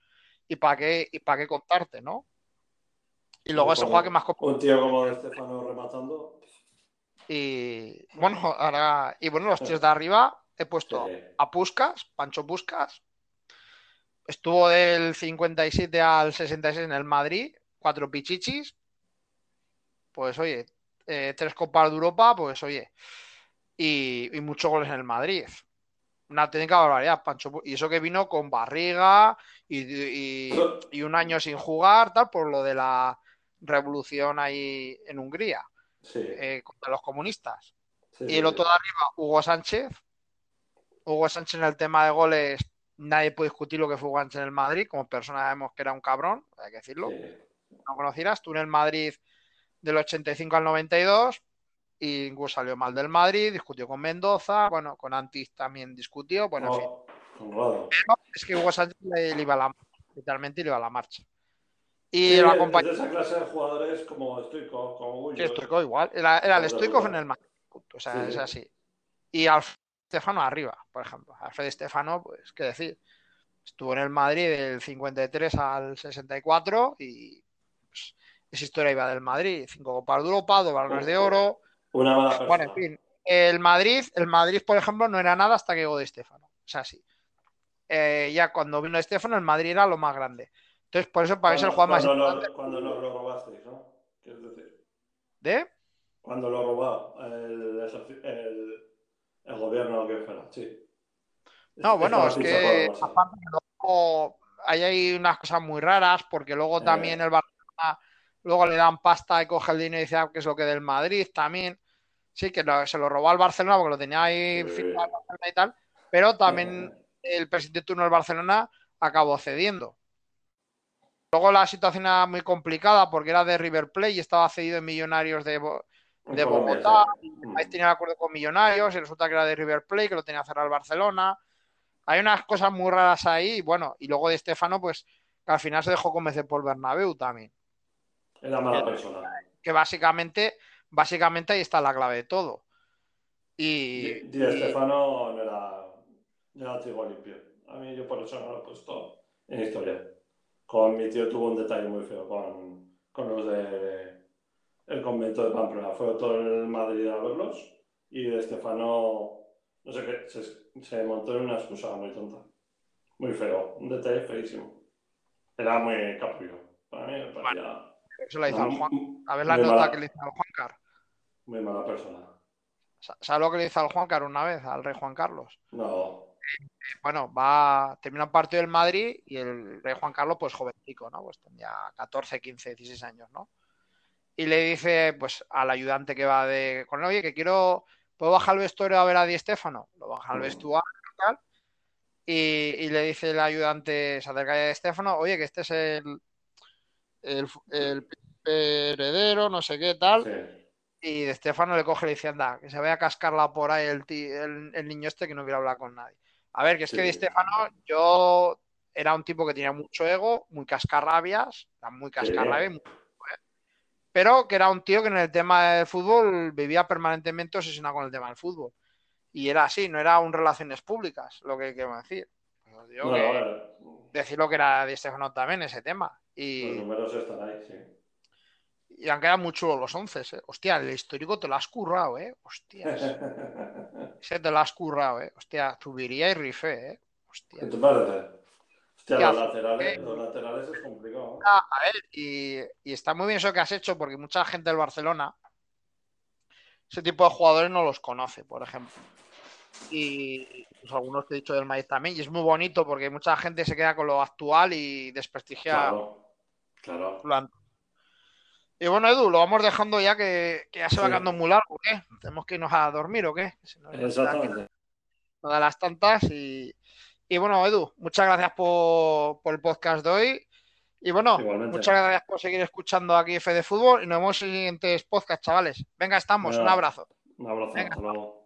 y para qué, y para qué contarte, ¿no? Y luego ese juega que más Un tío como Estefano rematando. Y bueno, ahora. Y bueno, los tíos de arriba he puesto a Puscas, Pancho Puscas. Estuvo del 57 al 66 en el Madrid, cuatro pichichis. Pues oye, eh, tres copas de Europa, pues oye. Y, muchos goles en el Madrid. Una técnica barbaridad, Pancho. Y eso que vino con barriga y, y un año sin jugar, tal, por lo de la revolución ahí en Hungría eh, contra los comunistas. y el otro de arriba, Hugo Sánchez. Hugo Sánchez en el tema de goles, nadie puede discutir lo que fue Hugo Sánchez en el Madrid. Como persona sabemos que era un cabrón, hay que decirlo. No conocieras, tú en el Madrid del 85 al 92 y incluso salió mal del Madrid, discutió con Mendoza, bueno, con Antis también discutió, bueno, en fin. es que Hugo Sánchez le, iba a la literalmente le iba a la marcha. Y la compañía. esa clase de jugadores como Stoico, como Sí, Stoico igual. Era, el Stoico en el Madrid. O sea, es así. Y Alfredo Estefano arriba, por ejemplo. Alfredo Estefano, pues, qué decir. Estuvo en el Madrid del 53 al 64 y pues, esa historia iba del Madrid. Cinco copas de Europa, dos balones de oro. Una mala persona. Bueno, en fin. El Madrid, el Madrid, por ejemplo, no era nada hasta que llegó de Estefano. O sea, sí. Eh, ya cuando vino Estefano, el Madrid era lo más grande. Entonces, por eso para mí es el jugador más importante. cuando lo, lo robasteis, ¿no? Quiero decir. ¿De? Cuando lo robó el, el, el gobierno que fuera, sí. No, bueno, es que aparte luego hay unas cosas muy raras, porque luego eh. también el Barcelona luego le dan pasta y coge el dinero y dice ah, que es lo que del Madrid también. Sí, que se lo robó al Barcelona porque lo tenía ahí firmado y tal, pero también eh. el presidente turno del Barcelona acabó cediendo. Luego la situación era muy complicada porque era de River Plate y estaba cedido en Millonarios de, de Bogotá. Ahí tenía el acuerdo con Millonarios y resulta que era de River Plate, que lo tenía cerrado el Barcelona. Hay unas cosas muy raras ahí. Y bueno, y luego de Estefano, pues que al final se dejó convencer por Bernabéu también. Era mala persona. Que básicamente, básicamente ahí está la clave de todo. Y, Di, Estefano no era, no era trigo limpio. A mí yo por eso no lo he puesto en historia. Con mi tío tuvo un detalle muy feo con, con los de el convento de Pamplona. Fue todo en Madrid a verlos y Estefano, no sé qué, se, se montó en una excusa muy tonta. Muy feo, un detalle feísimo. Era muy capullo. Para mí me parecía... eso la hizo al Juan. A ver la nota que le hizo al Juan Car. Muy mala persona. ¿Sabes lo que le hizo al Juan Car una vez, al rey Juan Carlos? No bueno, va, termina un partido del Madrid y el rey Juan Carlos, pues jovencico, ¿no? Pues tenía 14, 15, 16 años, ¿no? Y le dice, pues, al ayudante que va de con él, oye, que quiero, ¿puedo bajar el vestuario a ver a Di Stefano? Lo baja al vestuario tal, y, le dice el ayudante, se acerca a Di Stefano, oye, que este es el, el, heredero, no sé qué, tal. Y de Stefano le coge y le dice, anda, que se vaya a cascarla por ahí el, el niño este que no quiere hablar con nadie. A ver, que es que Di Stefano, yo era un tipo que tenía mucho ego, muy cascarrabias, era muy cascarrabias, pero que era un tío que en el tema del fútbol vivía permanentemente obsesionado con el tema del fútbol. Y era así, no era un relaciones públicas, lo que quiero decir. decir lo que era Di Stefano también, ese tema. Y, los números están ahí, sí. Y han quedado muy chulos los once, ¿eh? Hostia, el histórico te lo has currado, ¿eh? Hostia. Ese te lo has currado, ¿eh? Hostia, subiría y rifé, ¿eh? Hostia. ¿Qué te parece? Hostia, los laterales, los laterales es complicado. Ah, a ver, y, y, está muy bien eso que has hecho, porque mucha gente del Barcelona, ese tipo de jugadores no los conoce, por ejemplo. Y pues, algunos que he dicho del Madrid también, y es muy bonito porque mucha gente se queda con lo actual y desprestigia claro, claro. Y bueno, Edu, lo vamos dejando ya que, ya se va quedando muy largo, ¿qué? Tenemos que irnos a dormir o qué. Exactamente. No da las tantas y, bueno, Edu, muchas gracias por, el podcast de hoy. Y bueno, muchas gracias por seguir escuchando aquí F de Fútbol y nos vemos en siguientes podcasts, chavales. Venga, estamos. Un abrazo. Un abrazo. Hasta luego.